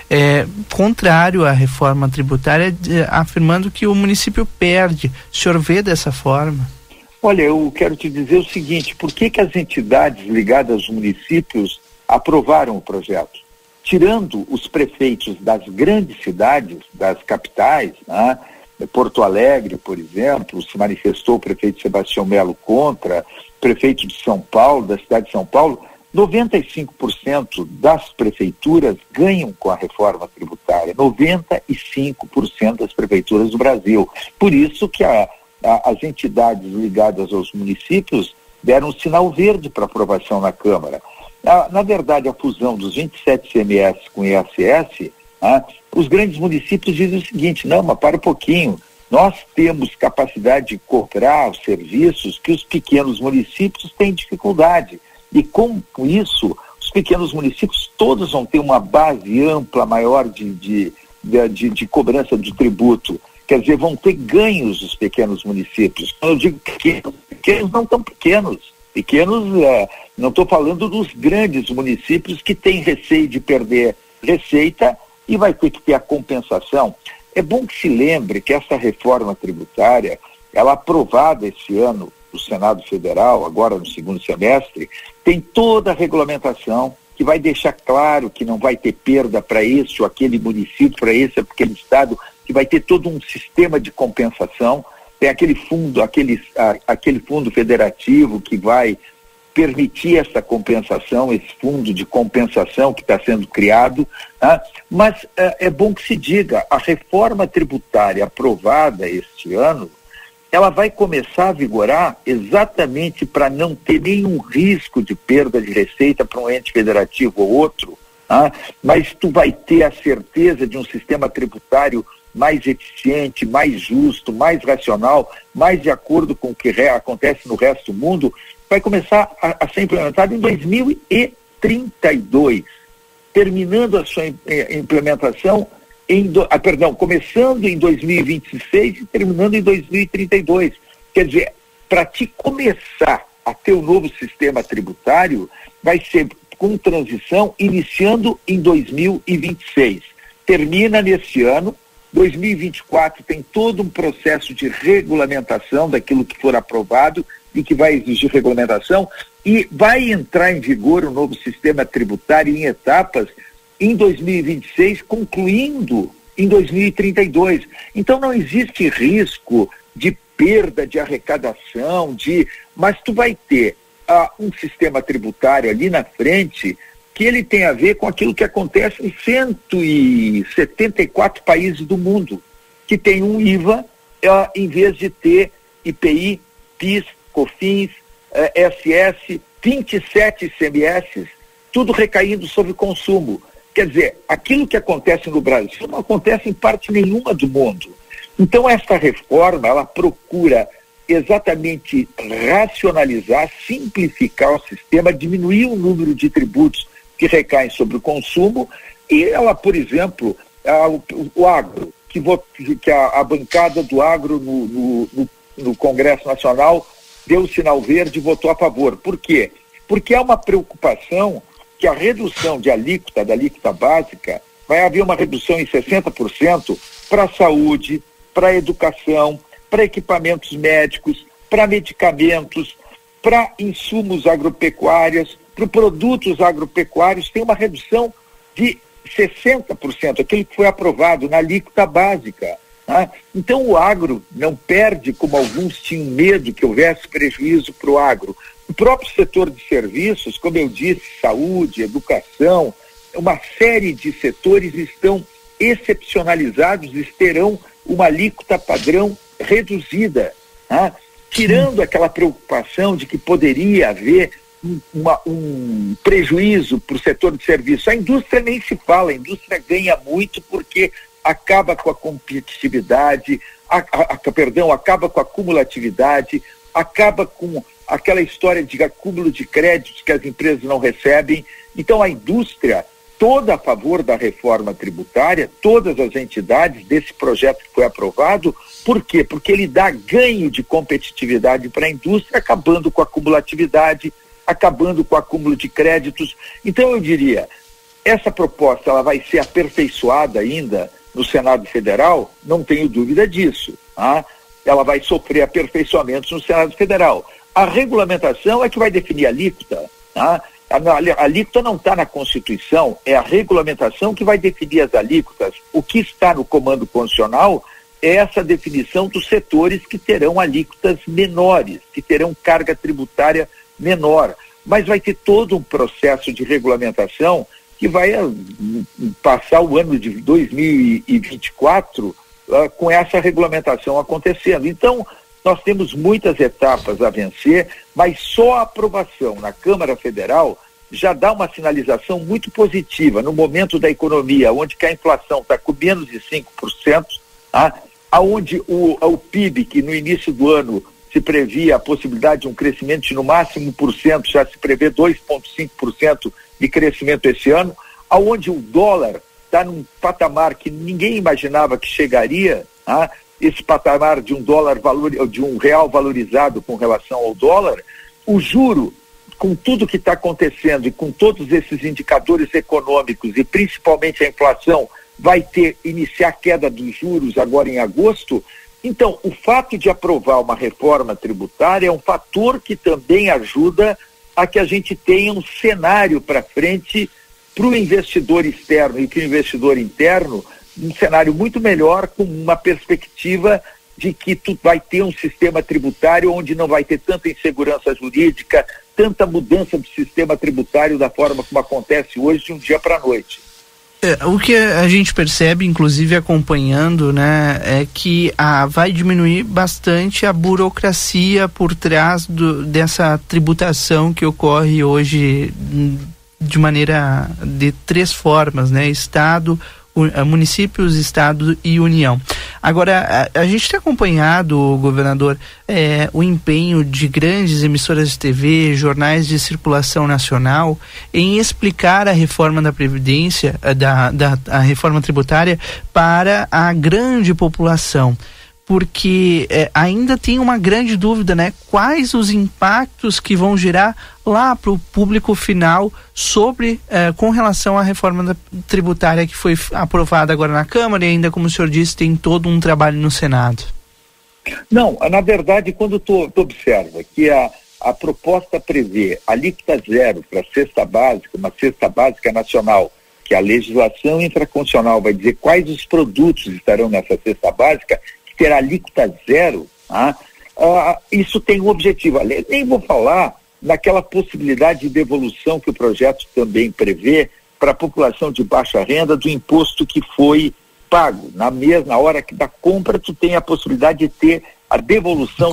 é, contrário à reforma tributária, eh, afirmando que o município perde perde. O senhor vê dessa forma? Olha, eu quero te dizer o seguinte: por que, que as entidades ligadas aos municípios aprovaram o projeto? Tirando os prefeitos das grandes cidades, das capitais, né? Porto Alegre, por exemplo, se manifestou o prefeito Sebastião Melo contra, prefeito de São Paulo, da cidade de São Paulo, 95% das prefeituras ganham com a reforma tributária, 95% das prefeituras do Brasil. Por isso que a, a, as entidades ligadas aos municípios deram um sinal verde para aprovação na Câmara. A, na verdade, a fusão dos 27 CMS com ISS, né, os grandes municípios dizem o seguinte, não, mas para um pouquinho, nós temos capacidade de cobrar os serviços que os pequenos municípios têm dificuldade. E com isso, os pequenos municípios todos vão ter uma base ampla, maior de, de, de, de cobrança de tributo. Quer dizer, vão ter ganhos os pequenos municípios. Quando eu digo pequenos, pequenos não tão pequenos. Pequenos, é, não estou falando dos grandes municípios que têm receio de perder receita e vai ter que ter a compensação. É bom que se lembre que essa reforma tributária, ela aprovada esse ano do Senado Federal, agora no segundo semestre, tem toda a regulamentação que vai deixar claro que não vai ter perda para esse ou aquele município, para esse ou aquele estado, que vai ter todo um sistema de compensação. Tem aquele fundo, aquele, aquele fundo federativo que vai permitir essa compensação, esse fundo de compensação que está sendo criado. Tá? Mas é, é bom que se diga, a reforma tributária aprovada este ano, ela vai começar a vigorar exatamente para não ter nenhum risco de perda de receita para um ente federativo ou outro, ah, mas tu vai ter a certeza de um sistema tributário mais eficiente, mais justo, mais racional, mais de acordo com o que acontece no resto do mundo, vai começar a, a ser implementado em 2032, terminando a sua eh, implementação em do, ah, perdão, começando em 2026 e terminando em 2032. Quer dizer, para te começar a ter o um novo sistema tributário, vai ser com transição iniciando em 2026. Termina nesse ano, 2024 tem todo um processo de regulamentação daquilo que for aprovado e que vai exigir regulamentação e vai entrar em vigor o novo sistema tributário em etapas em 2026, concluindo em 2032. Então não existe risco de perda de arrecadação, de, mas tu vai ter uh, um sistema tributário ali na frente que ele tem a ver com aquilo que acontece em 174 países do mundo, que tem um IVA uh, em vez de ter IPI, PIS, COFINS, uh, SS, 27 ICMS, tudo recaindo sobre consumo. Quer dizer, aquilo que acontece no Brasil não acontece em parte nenhuma do mundo. Então, esta reforma, ela procura exatamente racionalizar, simplificar o sistema, diminuir o número de tributos que recaem sobre o consumo e ela, por exemplo, a, o, o, agro. que, vo- que a, a bancada do agro no, no- no- no Congresso Nacional deu o sinal verde e votou a favor. Por quê? Porque há uma preocupação que a redução de alíquota, da alíquota básica, vai haver uma redução em 60% para a saúde, para a educação, para equipamentos médicos, para medicamentos, para insumos agropecuários, para produtos agropecuários, tem uma redução de 60%, aquele que foi aprovado na alíquota básica. né? Então o agro não perde, como alguns tinham medo que houvesse prejuízo para o agro. O próprio setor de serviços, como eu disse, saúde, educação, uma série de setores estão excepcionalizados e terão uma alíquota padrão reduzida, né? tirando aquela preocupação de que poderia haver um, uma- um prejuízo para o setor de serviços. A indústria nem se fala, a indústria ganha muito porque acaba com a competitividade, a, a- a- perdão, acaba com a cumulatividade, acaba com aquela história de acúmulo de créditos que as empresas não recebem. Então a indústria, toda a favor da reforma tributária, todas as entidades desse projeto que foi aprovado, por quê? Porque ele dá ganho de competitividade para a indústria, acabando com a cumulatividade, acabando com o acúmulo de créditos. Então eu diria, essa proposta ela vai ser aperfeiçoada ainda no Senado Federal, não tenho dúvida disso. tá? Ela vai sofrer aperfeiçoamentos no Senado Federal. A regulamentação é que vai definir a alíquota. Tá? A, a, alíquota não está na Constituição, é a regulamentação que vai definir as alíquotas. O que está no comando constitucional é essa definição dos setores que terão alíquotas menores, que terão carga tributária menor. Mas vai ter todo um processo de regulamentação que vai ah, hum, passar o ano de 2024 ah, com essa regulamentação acontecendo. Então, nós temos muitas etapas a vencer, mas só a aprovação na Câmara Federal já dá uma sinalização muito positiva no momento da economia, onde a inflação está com menos de 5%, tá? aonde o, o PIB, que no início do ano se previa a possibilidade de um crescimento de no máximo 1%, já se prevê 2,5% de crescimento esse ano, aonde o dólar está num patamar que ninguém imaginava que chegaria, tá? Esse patamar de um dólar valor, de um real valorizado com relação ao dólar, o juro, com tudo que está acontecendo e com todos esses indicadores econômicos e principalmente a inflação, vai ter iniciar a queda dos juros agora em agosto. Então, o fato de aprovar uma reforma tributária é um fator que também ajuda a que a gente tenha um cenário para frente para o investidor externo e para o investidor interno, um cenário muito melhor, com uma perspectiva de que tu vai ter um sistema tributário onde não vai ter tanta insegurança jurídica, tanta mudança do sistema tributário da forma como acontece hoje de um dia para a noite. É, o que a gente percebe, inclusive acompanhando, né, é que a, vai diminuir bastante a burocracia por trás do, dessa tributação que ocorre hoje hum, de maneira de três formas, né, Estado, municípios, Estado e União. Agora, a, a gente tem acompanhado, governador, eh, o empenho de grandes emissoras de TV, jornais de circulação nacional, em explicar a reforma da Previdência, eh, da, da a reforma tributária, para a grande população. Porque eh, ainda tem uma grande dúvida, né? Quais os impactos que vão gerar lá para o público final sobre eh, com relação à reforma tributária que foi aprovada agora na Câmara e ainda, como o senhor disse, tem todo um trabalho no Senado. Não, na verdade, quando tu, tu observa que a, a proposta prevê alíquota zero para cesta básica, uma cesta básica nacional, que a legislação intraconstitucional vai dizer quais os produtos estarão nessa cesta básica, terá alíquota zero, tá? Ah, isso tem um objetivo. Nem vou falar naquela possibilidade de devolução que o projeto também prevê para a população de baixa renda do imposto que foi pago. Na mesma hora que da compra, tu tem a possibilidade de ter a devolução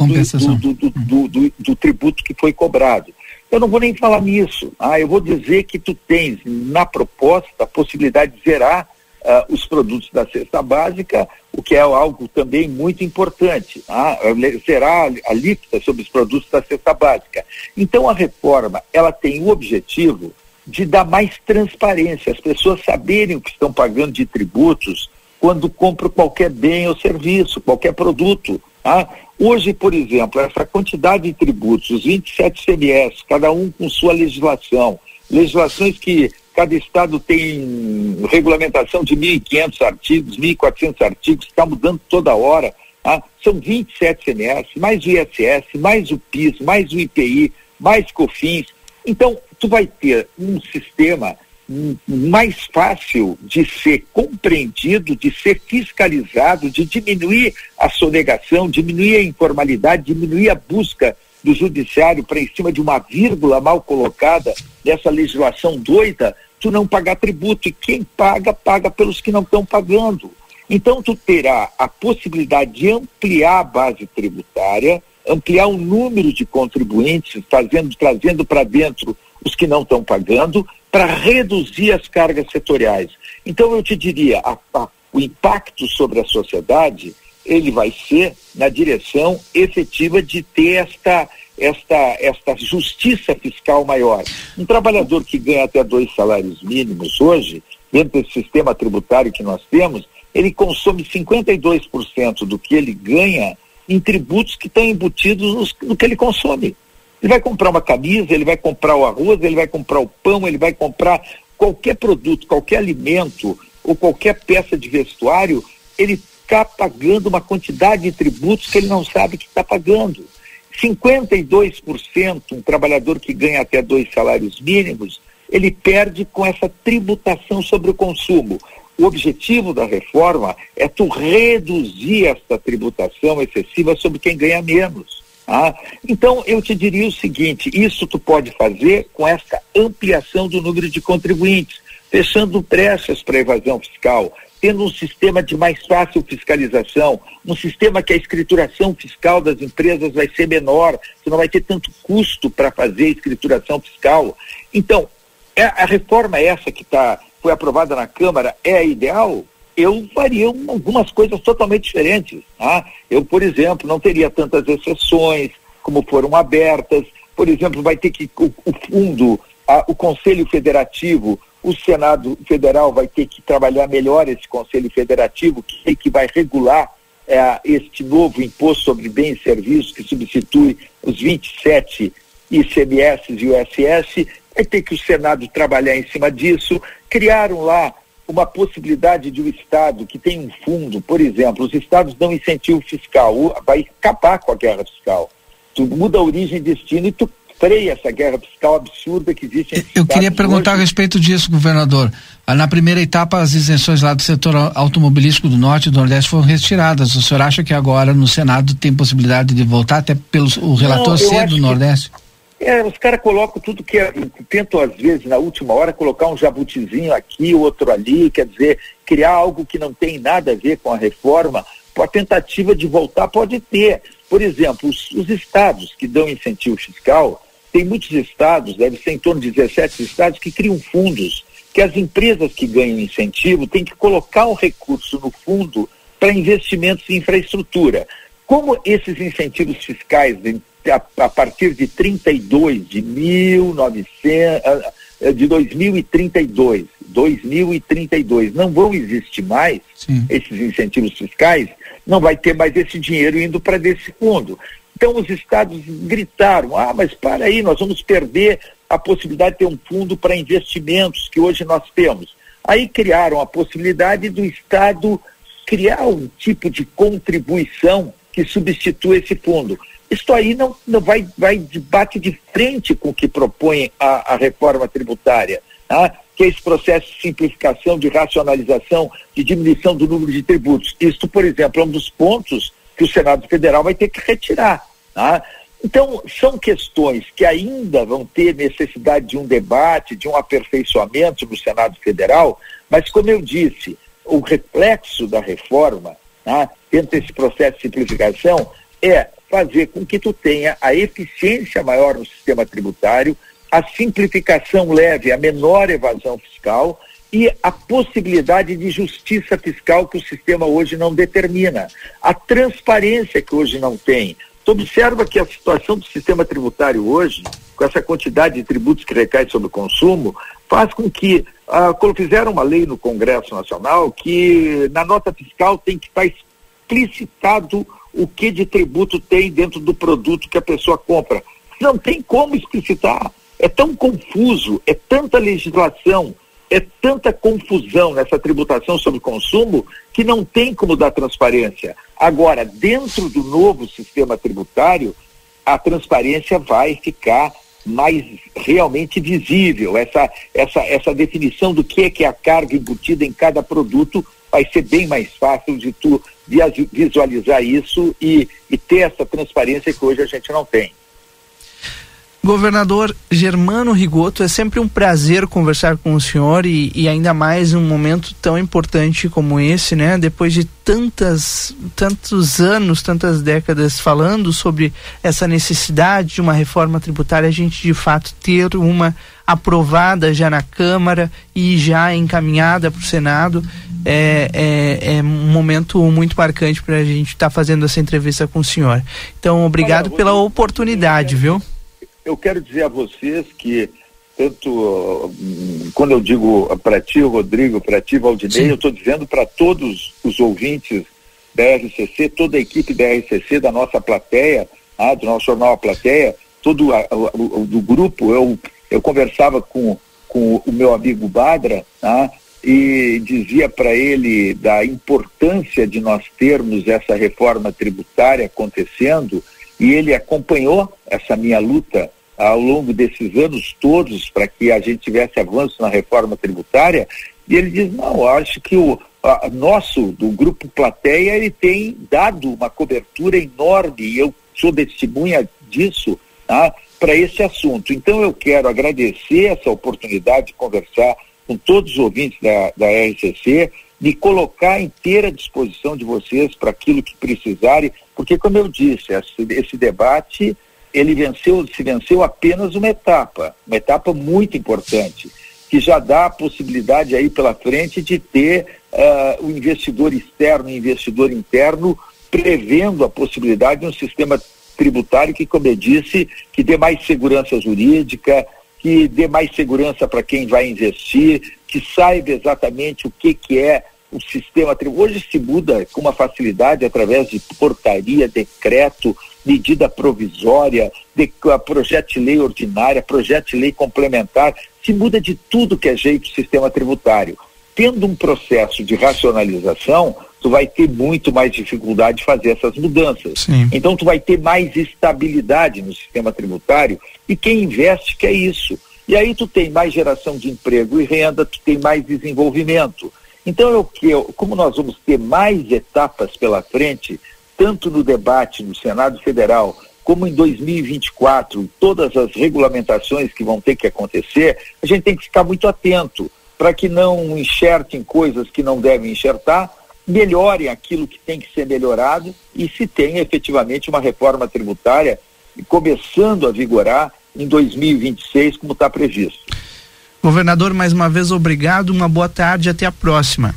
do, do- do- do tributo que foi cobrado. Eu não vou nem falar nisso. Ah, eu vou dizer que tu tens na proposta a possibilidade de zerar ah, os produtos da cesta básica, o que é algo também muito importante. Ah, zerar a alíquota sobre os produtos da cesta básica. Então a reforma ela tem o objetivo de dar mais transparência, as pessoas saberem o que estão pagando de tributos, quando compro qualquer bem ou serviço, qualquer produto. Tá? Hoje, por exemplo, essa quantidade de tributos, os 27 CMS, cada um com sua legislação, legislações que cada estado tem regulamentação de 1.500 artigos, 1.400 artigos, está mudando toda hora. Tá? São 27 CMS, mais o ISS, mais o PIS, mais o IPI, mais COFINS. Então, tu vai ter um sistema mais fácil de ser compreendido, de ser fiscalizado, de diminuir a sonegação, diminuir a informalidade, diminuir a busca do judiciário para em cima de uma vírgula mal colocada dessa legislação doida, tu não pagar tributo. E quem paga, paga pelos que não estão pagando. Então tu terá a possibilidade de ampliar a base tributária, ampliar o número de contribuintes, fazendo, trazendo para dentro os que não estão pagando, para reduzir as cargas setoriais. Então eu te diria, a, a, o impacto sobre a sociedade, ele vai ser na direção efetiva de ter esta, esta, esta justiça fiscal maior. Um trabalhador que ganha até dois salários mínimos hoje, dentro desse sistema tributário que nós temos, ele consome 52% do que ele ganha em tributos que estão embutidos no que ele consome. Ele vai comprar uma camisa, ele vai comprar o arroz, ele vai comprar o pão, ele vai comprar qualquer produto, qualquer alimento ou qualquer peça de vestuário, ele está pagando uma quantidade de tributos que ele não sabe que está pagando. 52%, um trabalhador que ganha até dois salários mínimos, ele perde com essa tributação sobre o consumo. O objetivo da reforma é tu reduzir essa tributação excessiva sobre quem ganha menos. Ah, então eu te diria o seguinte: isso tu pode fazer com essa ampliação do número de contribuintes, fechando brechas para evasão fiscal, tendo um sistema de mais fácil fiscalização, um sistema que a escrituração fiscal das empresas vai ser menor, você não vai ter tanto custo para fazer escrituração fiscal. Então, é, a reforma essa que tá, foi aprovada na Câmara é a ideal? eu faria um, algumas coisas totalmente diferentes. Tá? Eu, por exemplo, não teria tantas exceções como foram abertas. Por exemplo, vai ter que o, o fundo, a, o Conselho Federativo, o Senado Federal vai ter que trabalhar melhor esse Conselho Federativo, que, que vai regular é, este novo imposto sobre bens e serviços que substitui os 27 ICMS e o ISS. Vai ter que o Senado trabalhar em cima disso. Criaram lá uma possibilidade de um Estado que tem um fundo, por exemplo, os Estados dão incentivo fiscal, vai acabar com a guerra fiscal. Tu muda a origem e destino e tu essa guerra fiscal absurda que existe. Eu queria perguntar hoje. a respeito disso, governador. Ah, na primeira etapa, as isenções lá do setor automobilístico do Norte e do Nordeste foram retiradas. O senhor acha que agora no Senado tem possibilidade de voltar, até pelo o relator Não, ser do Nordeste? Que é, os caras colocam tudo que é, tentam às vezes na última hora colocar um jabutizinho aqui, outro ali, quer dizer, criar algo que não tem nada a ver com a reforma. A tentativa de voltar pode ter. Por exemplo, os, os estados que dão incentivo fiscal, tem muitos estados, deve ser em torno de 17 estados, que criam fundos, que as empresas que ganham incentivo têm que colocar um recurso no fundo para investimentos em infraestrutura. Como esses incentivos fiscais a, a partir de 32 de 1900 de 2032, 2032 não vão existir mais Sim. esses incentivos fiscais, não vai ter mais esse dinheiro indo para desse fundo. Então os estados gritaram: "Ah, mas para aí, nós vamos perder a possibilidade de ter um fundo para investimentos que hoje nós temos". Aí criaram a possibilidade do estado criar um tipo de contribuição que substitua esse fundo. Isto aí não, não vai, vai debate de frente com o que propõe a, a reforma tributária, tá? que é esse processo de simplificação, de racionalização, de diminuição do número de tributos. Isto, por exemplo, é um dos pontos que o Senado Federal vai ter que retirar. Tá? Então, são questões que ainda vão ter necessidade de um debate, de um aperfeiçoamento no Senado Federal, mas, como eu disse, o reflexo da reforma, tá? dentro desse processo de simplificação, é fazer com que tu tenha a eficiência maior no sistema tributário, a simplificação leve a menor evasão fiscal e a possibilidade de justiça fiscal que o sistema hoje não determina, a transparência que hoje não tem. Tu observa que a situação do sistema tributário hoje, com essa quantidade de tributos que recai sobre o consumo, faz com que ah, quando fizeram uma lei no Congresso Nacional que na nota fiscal tem que estar explicitado o que de tributo tem dentro do produto que a pessoa compra. Não tem como explicitar. É tão confuso, é tanta legislação, é tanta confusão nessa tributação sobre consumo que não tem como dar transparência. Agora, dentro do novo sistema tributário, a transparência vai ficar mais realmente visível. Essa, essa, essa definição do que é que é a carga embutida em cada produto vai ser bem mais fácil de tu visualizar isso e, e ter essa transparência que hoje a gente não tem. Governador Germano Rigoto, é sempre um prazer conversar com o senhor e, e, ainda mais um momento tão importante como esse, né? Depois de tantas, tantos anos, tantas décadas falando sobre essa necessidade de uma reforma tributária, a gente de fato ter uma aprovada já na Câmara e já encaminhada para o Senado. É, é, é, um momento muito marcante para a gente estar tá fazendo essa entrevista com o senhor. Então, obrigado pela oportunidade, viu? Eu quero dizer a vocês que tanto hum, quando eu digo para ti, Rodrigo, para ti, Valdinei, Sim. eu estou dizendo para todos os ouvintes da RCC, toda a equipe da RCC, da nossa plateia, ah, do nosso jornal A Plateia, todo a, o, do grupo, eu, eu conversava com, com o meu amigo Badra, ah, e dizia para ele da importância de nós termos essa reforma tributária acontecendo, e ele acompanhou essa minha luta ao longo desses anos todos para que a gente tivesse avanço na reforma tributária, e ele diz, não, acho que o a, nosso, do Grupo Plateia, ele tem dado uma cobertura enorme, e eu sou testemunha disso, tá, para esse assunto. Então eu quero agradecer essa oportunidade de conversar com todos os ouvintes da, da RCC, me colocar inteira à disposição de vocês para aquilo que precisarem, porque como eu disse, esse, esse debate ele venceu, se venceu apenas uma etapa, uma etapa muito importante, que já dá a possibilidade aí pela frente de ter uh, o investidor externo e investidor interno prevendo a possibilidade de um sistema tributário que, como eu disse, que dê mais segurança jurídica, que dê mais segurança para quem vai investir, que saiba exatamente o que, que é o sistema tributário. Hoje se muda com uma facilidade através de portaria, decreto, medida provisória, de, projeto de lei ordinária, projeto de lei complementar, se muda de tudo que é jeito o sistema tributário. Tendo um processo de racionalização, tu vai ter muito mais dificuldade de fazer essas mudanças. Sim. Então tu vai ter mais estabilidade no sistema tributário e quem investe quer isso. E aí tu tem mais geração de emprego e renda, tu tem mais desenvolvimento. Então eu que como nós vamos ter mais etapas pela frente, tanto no debate no Senado Federal como em 2024, todas as regulamentações que vão ter que acontecer, a gente tem que ficar muito atento para que não enxertem coisas que não devem enxertar, melhorem aquilo que tem que ser melhorado e se tenha efetivamente uma reforma tributária começando a vigorar em 2026, como está previsto. Governador, mais uma vez obrigado, uma boa tarde, até a próxima.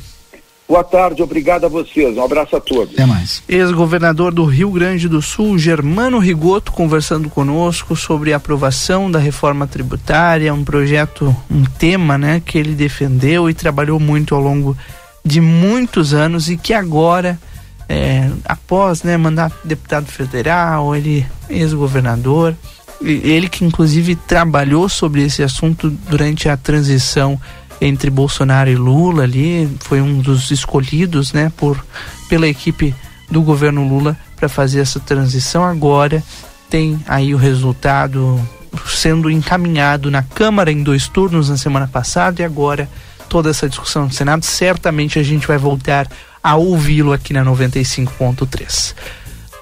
Boa tarde, obrigado a vocês. Um abraço a todos. Até mais. Ex-governador do Rio Grande do Sul, Germano Rigoto, conversando conosco sobre a aprovação da reforma tributária, um projeto, um tema, né, que ele defendeu e trabalhou muito ao longo de muitos anos e que agora, é, após, né, mandar deputado federal, ele ex-governador, ele que inclusive trabalhou sobre esse assunto durante a transição entre Bolsonaro e Lula ali, foi um dos escolhidos, né, por pela equipe do governo Lula para fazer essa transição. Agora tem aí o resultado sendo encaminhado na Câmara em dois turnos na semana passada e agora toda essa discussão no Senado. Certamente a gente vai voltar a ouvi-lo aqui na 95.3.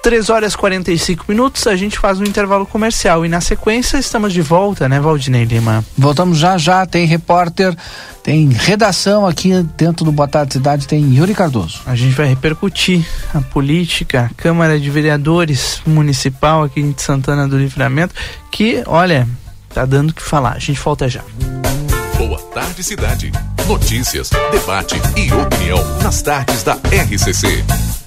3 horas e 45 minutos, a gente faz um intervalo comercial e na sequência estamos de volta, né, Valdinei Lima? Voltamos já já, tem repórter, tem redação aqui dentro do Boa Tarde Cidade, tem Yuri Cardoso. A gente vai repercutir a política, a Câmara de Vereadores Municipal aqui de Santana do Livramento, que, olha, tá dando o que falar. A gente volta já. Boa Tarde Cidade. Notícias, debate e opinião nas tardes da RCC.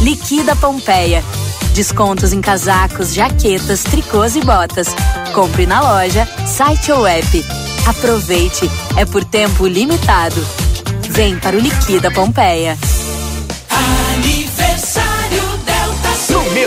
Liquida Pompeia. Descontos em casacos, jaquetas, tricôs e botas. Compre na loja, site ou app. Aproveite, é por tempo limitado. Vem para o Liquida Pompeia.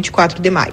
24 de maio.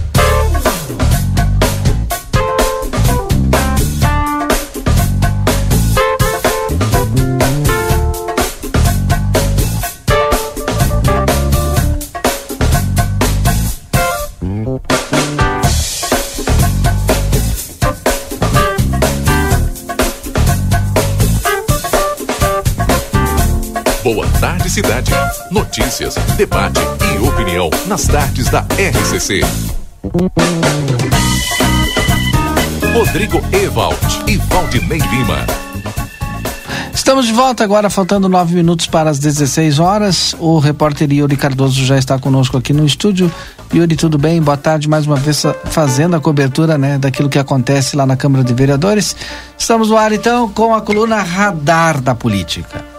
Notícias, debate e opinião nas tardes da RCC. Rodrigo Ewald e Valdinei Lima. Estamos de volta agora, faltando nove minutos para as 16 horas. O repórter Yuri Cardoso já está conosco aqui no estúdio. Yuri, tudo bem? Boa tarde, mais uma vez fazendo a cobertura né, daquilo que acontece lá na Câmara de Vereadores. Estamos no ar então com a coluna Radar da Política.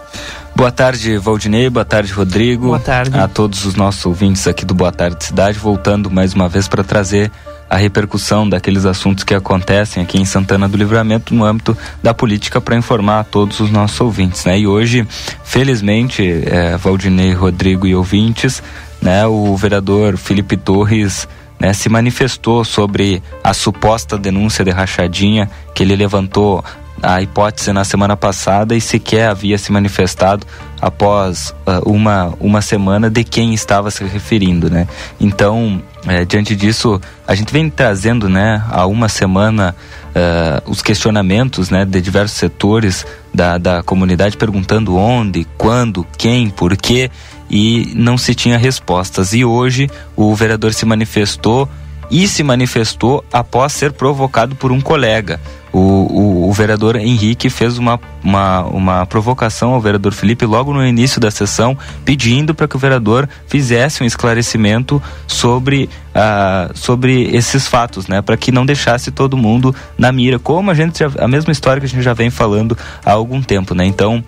Boa tarde, Valdinei. Boa tarde, Rodrigo. Boa tarde. A todos os nossos ouvintes aqui do Boa Tarde Cidade, voltando mais uma vez para trazer a repercussão daqueles assuntos que acontecem aqui em Santana do Livramento no âmbito da política para informar a todos os nossos ouvintes, né? E hoje, felizmente, é, Valdinei, Rodrigo e ouvintes, né? O vereador Felipe Torres né, se manifestou sobre a suposta denúncia de rachadinha que ele levantou a hipótese na semana passada e sequer havia se manifestado após uh, uma, uma semana de quem estava se referindo, né? Então, eh, diante disso, a gente vem trazendo, né, há uma semana uh, os questionamentos, né, de diversos setores da, da comunidade perguntando onde, quando, quem, por quê e não se tinha respostas. E hoje o vereador se manifestou e se manifestou após ser provocado por um colega. O, o, o, vereador Henrique fez uma, uma, uma provocação ao vereador Felipe logo no início da sessão, pedindo para que o vereador fizesse um esclarecimento sobre, uh, sobre esses fatos, né? Para que não deixasse todo mundo na mira, como a gente já, a mesma história que a gente já vem falando há algum tempo, né? Então,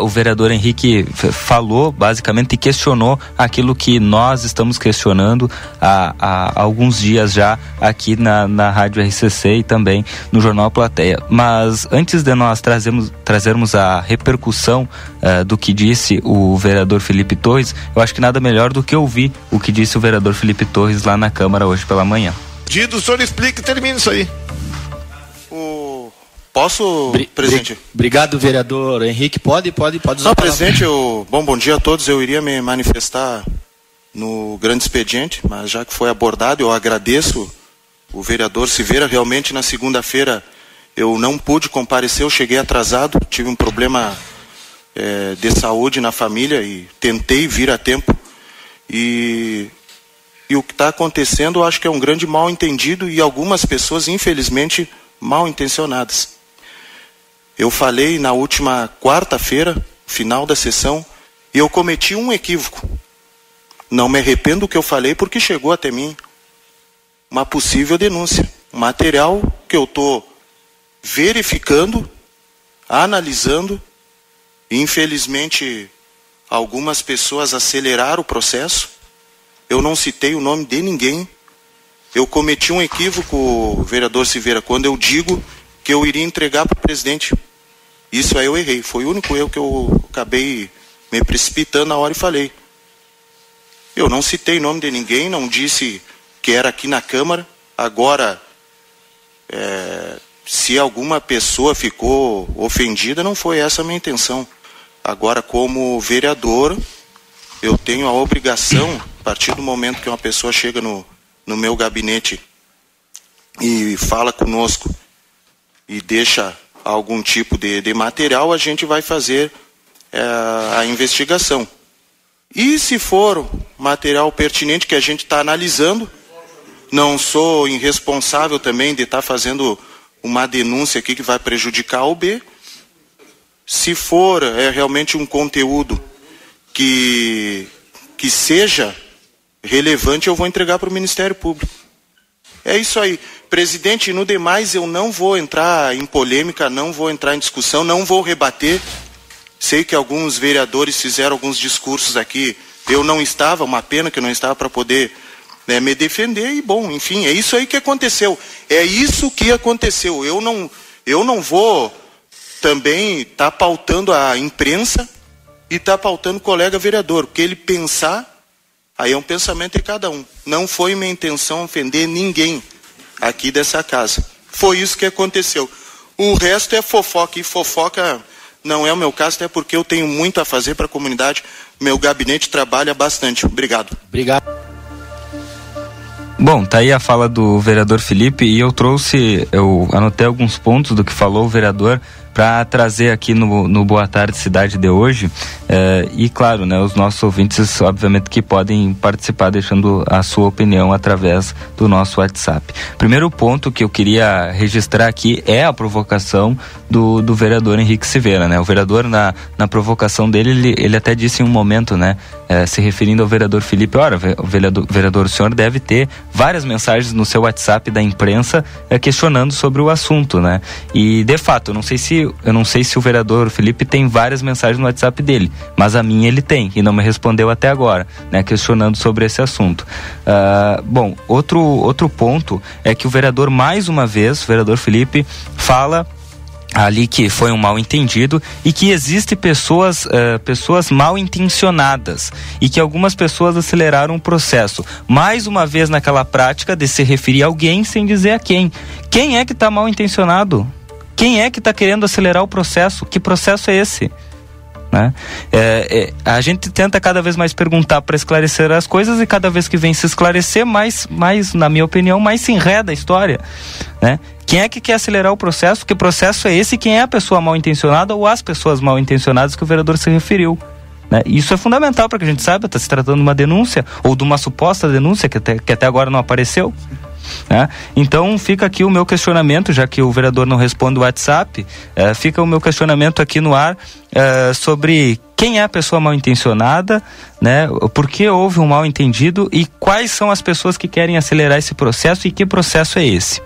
o vereador Henrique falou basicamente e questionou aquilo que nós estamos questionando há, há alguns dias já aqui na, na Rádio RCC e também no Jornal Plateia. Mas antes de nós trazermos, trazermos a repercussão uh, do que disse o vereador Felipe Torres, eu acho que nada melhor do que ouvir o que disse o vereador Felipe Torres lá na Câmara hoje pela manhã. Dido, o senhor explica e termina isso aí. Posso, Bri presidente? Obrigado, vereador Henrique. Pode, pode, pode usar Não, presidente, eu, bom, bom dia a todos. Eu iria me manifestar no grande expediente, mas já que foi abordado, eu agradeço o vereador Silveira. Realmente, na segunda-feira, eu não pude comparecer, eu cheguei atrasado, tive um problema é, de saúde na família e tentei vir a tempo. E, e o que está acontecendo, eu acho que é um grande mal entendido e algumas pessoas, infelizmente, mal intencionadas. Eu falei na última quarta-feira, final da sessão, e eu cometi um equívoco. Não me arrependo do que eu falei porque chegou até mim uma possível denúncia. Material que eu estou verificando, analisando, infelizmente algumas pessoas aceleraram o processo. Eu não citei o nome de ninguém. Eu cometi um equívoco, vereador Silveira, quando eu digo que eu iria entregar para o presidente. Isso aí eu errei. Foi o único erro que eu acabei me precipitando na hora e falei. Eu não citei nome de ninguém, não disse que era aqui na Câmara. Agora, é, se alguma pessoa ficou ofendida, não foi essa a minha intenção. Agora, como vereador, eu tenho a obrigação, a partir do momento que uma pessoa chega no, no meu gabinete e fala conosco e deixa algum tipo de, de material, a gente vai fazer é, a investigação. E se for material pertinente que a gente está analisando, não sou irresponsável também de estar tá fazendo uma denúncia aqui que vai prejudicar o B. Se for é realmente um conteúdo que, que seja relevante, eu vou entregar para o Ministério Público. É isso aí. Presidente, no demais eu não vou entrar em polêmica, não vou entrar em discussão, não vou rebater. Sei que alguns vereadores fizeram alguns discursos aqui. Eu não estava, uma pena que eu não estava para poder né, me defender e bom, enfim, é isso aí que aconteceu. É isso que aconteceu. Eu não, eu não vou também estar tá pautando a imprensa e estar tá pautando o colega vereador, porque ele pensar, aí é um pensamento de cada um. Não foi minha intenção ofender ninguém aqui dessa casa. Foi isso que aconteceu. O resto é fofoca e fofoca não é o meu caso, até porque eu tenho muito a fazer para a comunidade. Meu gabinete trabalha bastante. Obrigado. Obrigado. Bom, tá aí a fala do vereador Felipe e eu trouxe, eu anotei alguns pontos do que falou o vereador para trazer aqui no, no Boa Tarde Cidade de hoje. É, e claro, né, os nossos ouvintes, obviamente, que podem participar deixando a sua opinião através do nosso WhatsApp. Primeiro ponto que eu queria registrar aqui é a provocação do, do vereador Henrique Silveira, né? O vereador, na, na provocação dele, ele, ele até disse em um momento, né? É, se referindo ao vereador Felipe, ora, vereador, vereador, o senhor deve ter várias mensagens no seu WhatsApp da imprensa é, questionando sobre o assunto, né? E, de fato, não sei se eu não sei se o vereador Felipe tem várias mensagens no WhatsApp dele, mas a minha ele tem e não me respondeu até agora, né, questionando sobre esse assunto. Uh, bom, outro, outro ponto é que o vereador, mais uma vez, o vereador Felipe, fala ali que foi um mal entendido e que existe pessoas uh, pessoas mal intencionadas e que algumas pessoas aceleraram o processo. Mais uma vez naquela prática de se referir a alguém sem dizer a quem. Quem é que está mal intencionado quem é que está querendo acelerar o processo? Que processo é esse? Né? É, é, a gente tenta cada vez mais perguntar para esclarecer as coisas e cada vez que vem se esclarecer, mais, mais, na minha opinião, mais se enreda a história. Né? Quem é que quer acelerar o processo? Que processo é esse? Quem é a pessoa mal intencionada ou as pessoas mal intencionadas que o vereador se referiu? Né? Isso é fundamental para que a gente saiba, está se tratando de uma denúncia ou de uma suposta denúncia que até, que até agora não apareceu. Né? Então fica aqui o meu questionamento, já que o vereador não responde o WhatsApp, eh, fica o meu questionamento aqui no ar eh, sobre quem é a pessoa mal intencionada, né? Por que houve um mal entendido e quais são as pessoas que querem acelerar esse processo e que processo é esse?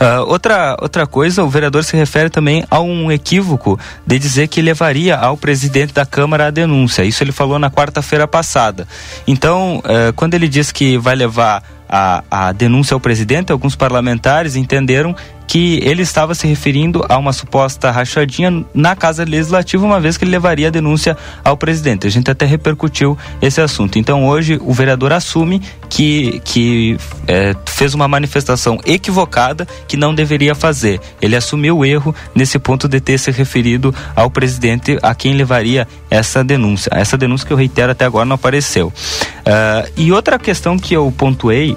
Uh, outra, outra coisa, o vereador se refere também a um equívoco de dizer que levaria ao presidente da Câmara a denúncia. Isso ele falou na quarta-feira passada. Então, uh, quando ele diz que vai levar a, a denúncia ao presidente, alguns parlamentares entenderam que ele estava se referindo a uma suposta rachadinha na Casa Legislativa, uma vez que ele levaria a denúncia ao presidente. A gente até repercutiu esse assunto. Então, hoje, o vereador assume que, que é, fez uma manifestação equivocada que não deveria fazer. Ele assumiu o erro nesse ponto de ter se referido ao presidente a quem levaria essa denúncia. Essa denúncia que eu reitero até agora não apareceu. Uh, e outra questão que eu pontuei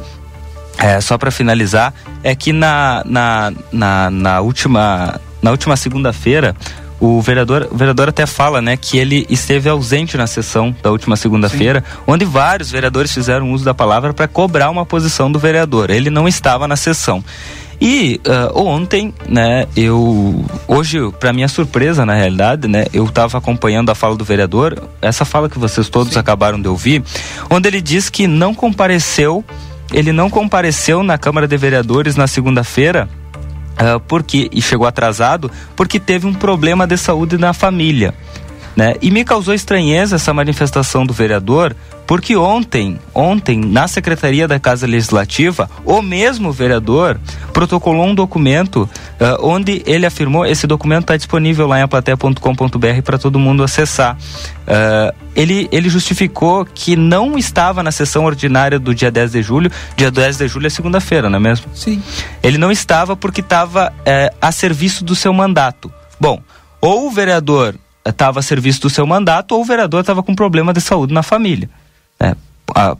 é, só para finalizar, é que na, na, na, na última, na última segunda-feira, o vereador, o vereador até fala, né, que ele esteve ausente na sessão da última segunda-feira, onde vários vereadores fizeram uso da palavra para cobrar uma posição do vereador. Ele não estava na sessão. E uh, ontem, né, eu hoje, para minha surpresa, na realidade, né, eu estava acompanhando a fala do vereador, essa fala que vocês todos Sim. acabaram de ouvir, onde ele diz que não compareceu ele não compareceu na Câmara de Vereadores na segunda-feira uh, porque e chegou atrasado porque teve um problema de saúde na família. Né? E me causou estranheza essa manifestação do vereador, porque ontem, ontem, na Secretaria da Casa Legislativa, o mesmo vereador protocolou um documento uh, onde ele afirmou, esse documento está disponível lá em aplateia.com.br para todo mundo acessar. Uh, ele, ele justificou que não estava na sessão ordinária do dia 10 de julho, dia 10 de julho é segunda-feira, não é mesmo? Sim. Ele não estava porque estava uh, a serviço do seu mandato. Bom, ou o vereador estava a serviço do seu mandato ou o vereador estava com problema de saúde na família. É, a,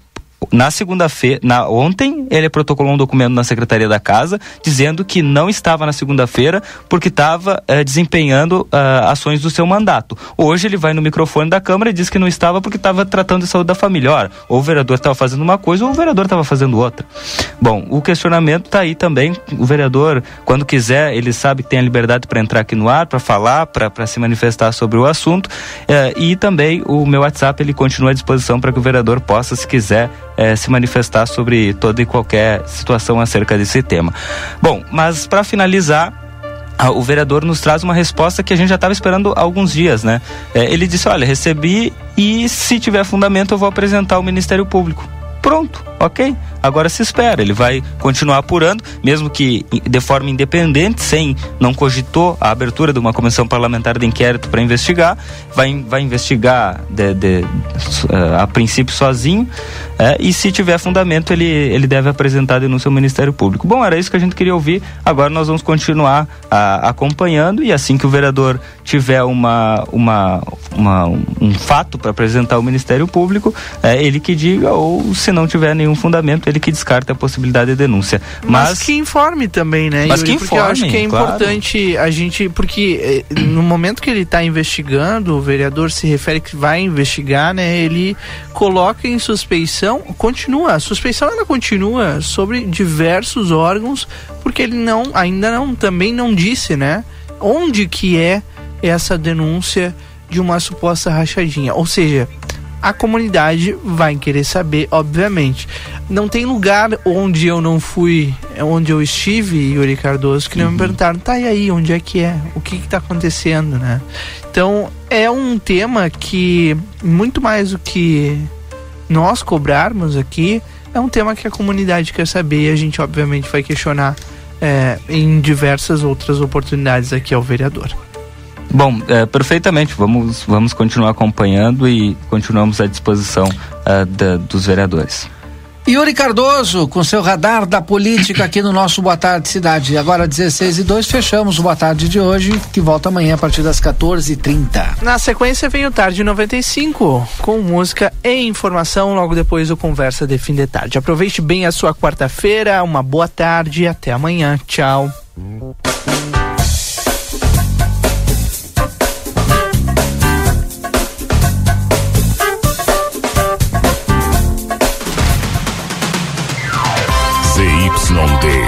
na segunda-feira, na ontem, ele protocolou um documento na Secretaria da Casa dizendo que não estava na segunda-feira porque estava eh, desempenhando uh, ações do seu mandato. Hoje ele vai no microfone da Câmara e diz que não estava porque estava tratando de saúde da família. Ora, ou o vereador estava fazendo uma coisa ou o vereador estava fazendo outra. Bom, o questionamento está aí também. O vereador, quando quiser, ele sabe que tem a liberdade para entrar aqui no ar, para falar, para se manifestar sobre o assunto. Eh, e também o meu WhatsApp ele continua à disposição para que o vereador possa, se quiser, é, se manifestar sobre toda e qualquer situação acerca desse tema. Bom, mas para finalizar, o vereador nos traz uma resposta que a gente já estava esperando há alguns dias, né? É, ele disse: Olha, recebi e se tiver fundamento eu vou apresentar ao Ministério Público. Pronto, ok. Agora se espera, ele vai continuar apurando, mesmo que de forma independente, sem não cogitou a abertura de uma comissão parlamentar de inquérito para investigar, vai, vai investigar de, de, uh, a princípio sozinho, uh, e se tiver fundamento, ele, ele deve apresentar a denúncia ao Ministério Público. Bom, era isso que a gente queria ouvir. Agora nós vamos continuar uh, acompanhando e assim que o vereador tiver uma, uma, uma um fato para apresentar ao Ministério Público, é ele que diga, ou se não tiver nenhum fundamento, ele que descarta a possibilidade de denúncia. Mas, mas que informe também, né? Mas Yuri? que informe, eu acho que é claro. importante a gente, porque eh, no momento que ele está investigando, o vereador se refere que vai investigar, né? Ele coloca em suspeição, continua, a suspeição ela continua sobre diversos órgãos, porque ele não, ainda não, também não disse, né? Onde que é essa denúncia de uma suposta rachadinha. Ou seja, a comunidade vai querer saber, obviamente. Não tem lugar onde eu não fui, onde eu estive, Yuri Cardoso, que não Uhum. me perguntaram, tá e aí, onde é que é? O que que tá acontecendo, né? Então, é um tema que, muito mais do que nós cobrarmos aqui, é um tema que a comunidade quer saber e a gente, obviamente, vai questionar é, em diversas outras oportunidades aqui ao vereador. Bom, é, perfeitamente. Vamos, vamos continuar acompanhando e continuamos à disposição ah, da- dos vereadores. Yuri Cardoso, com seu radar da política aqui no nosso Boa Tarde Cidade. Agora 16 e 2, fechamos o Boa Tarde de hoje, que volta amanhã a partir das 14h30. Na sequência vem o Tarde 95, com música e informação, logo depois do Conversa de Fim de Tarde. Aproveite bem a sua quarta-feira, uma boa tarde e até amanhã. Tchau.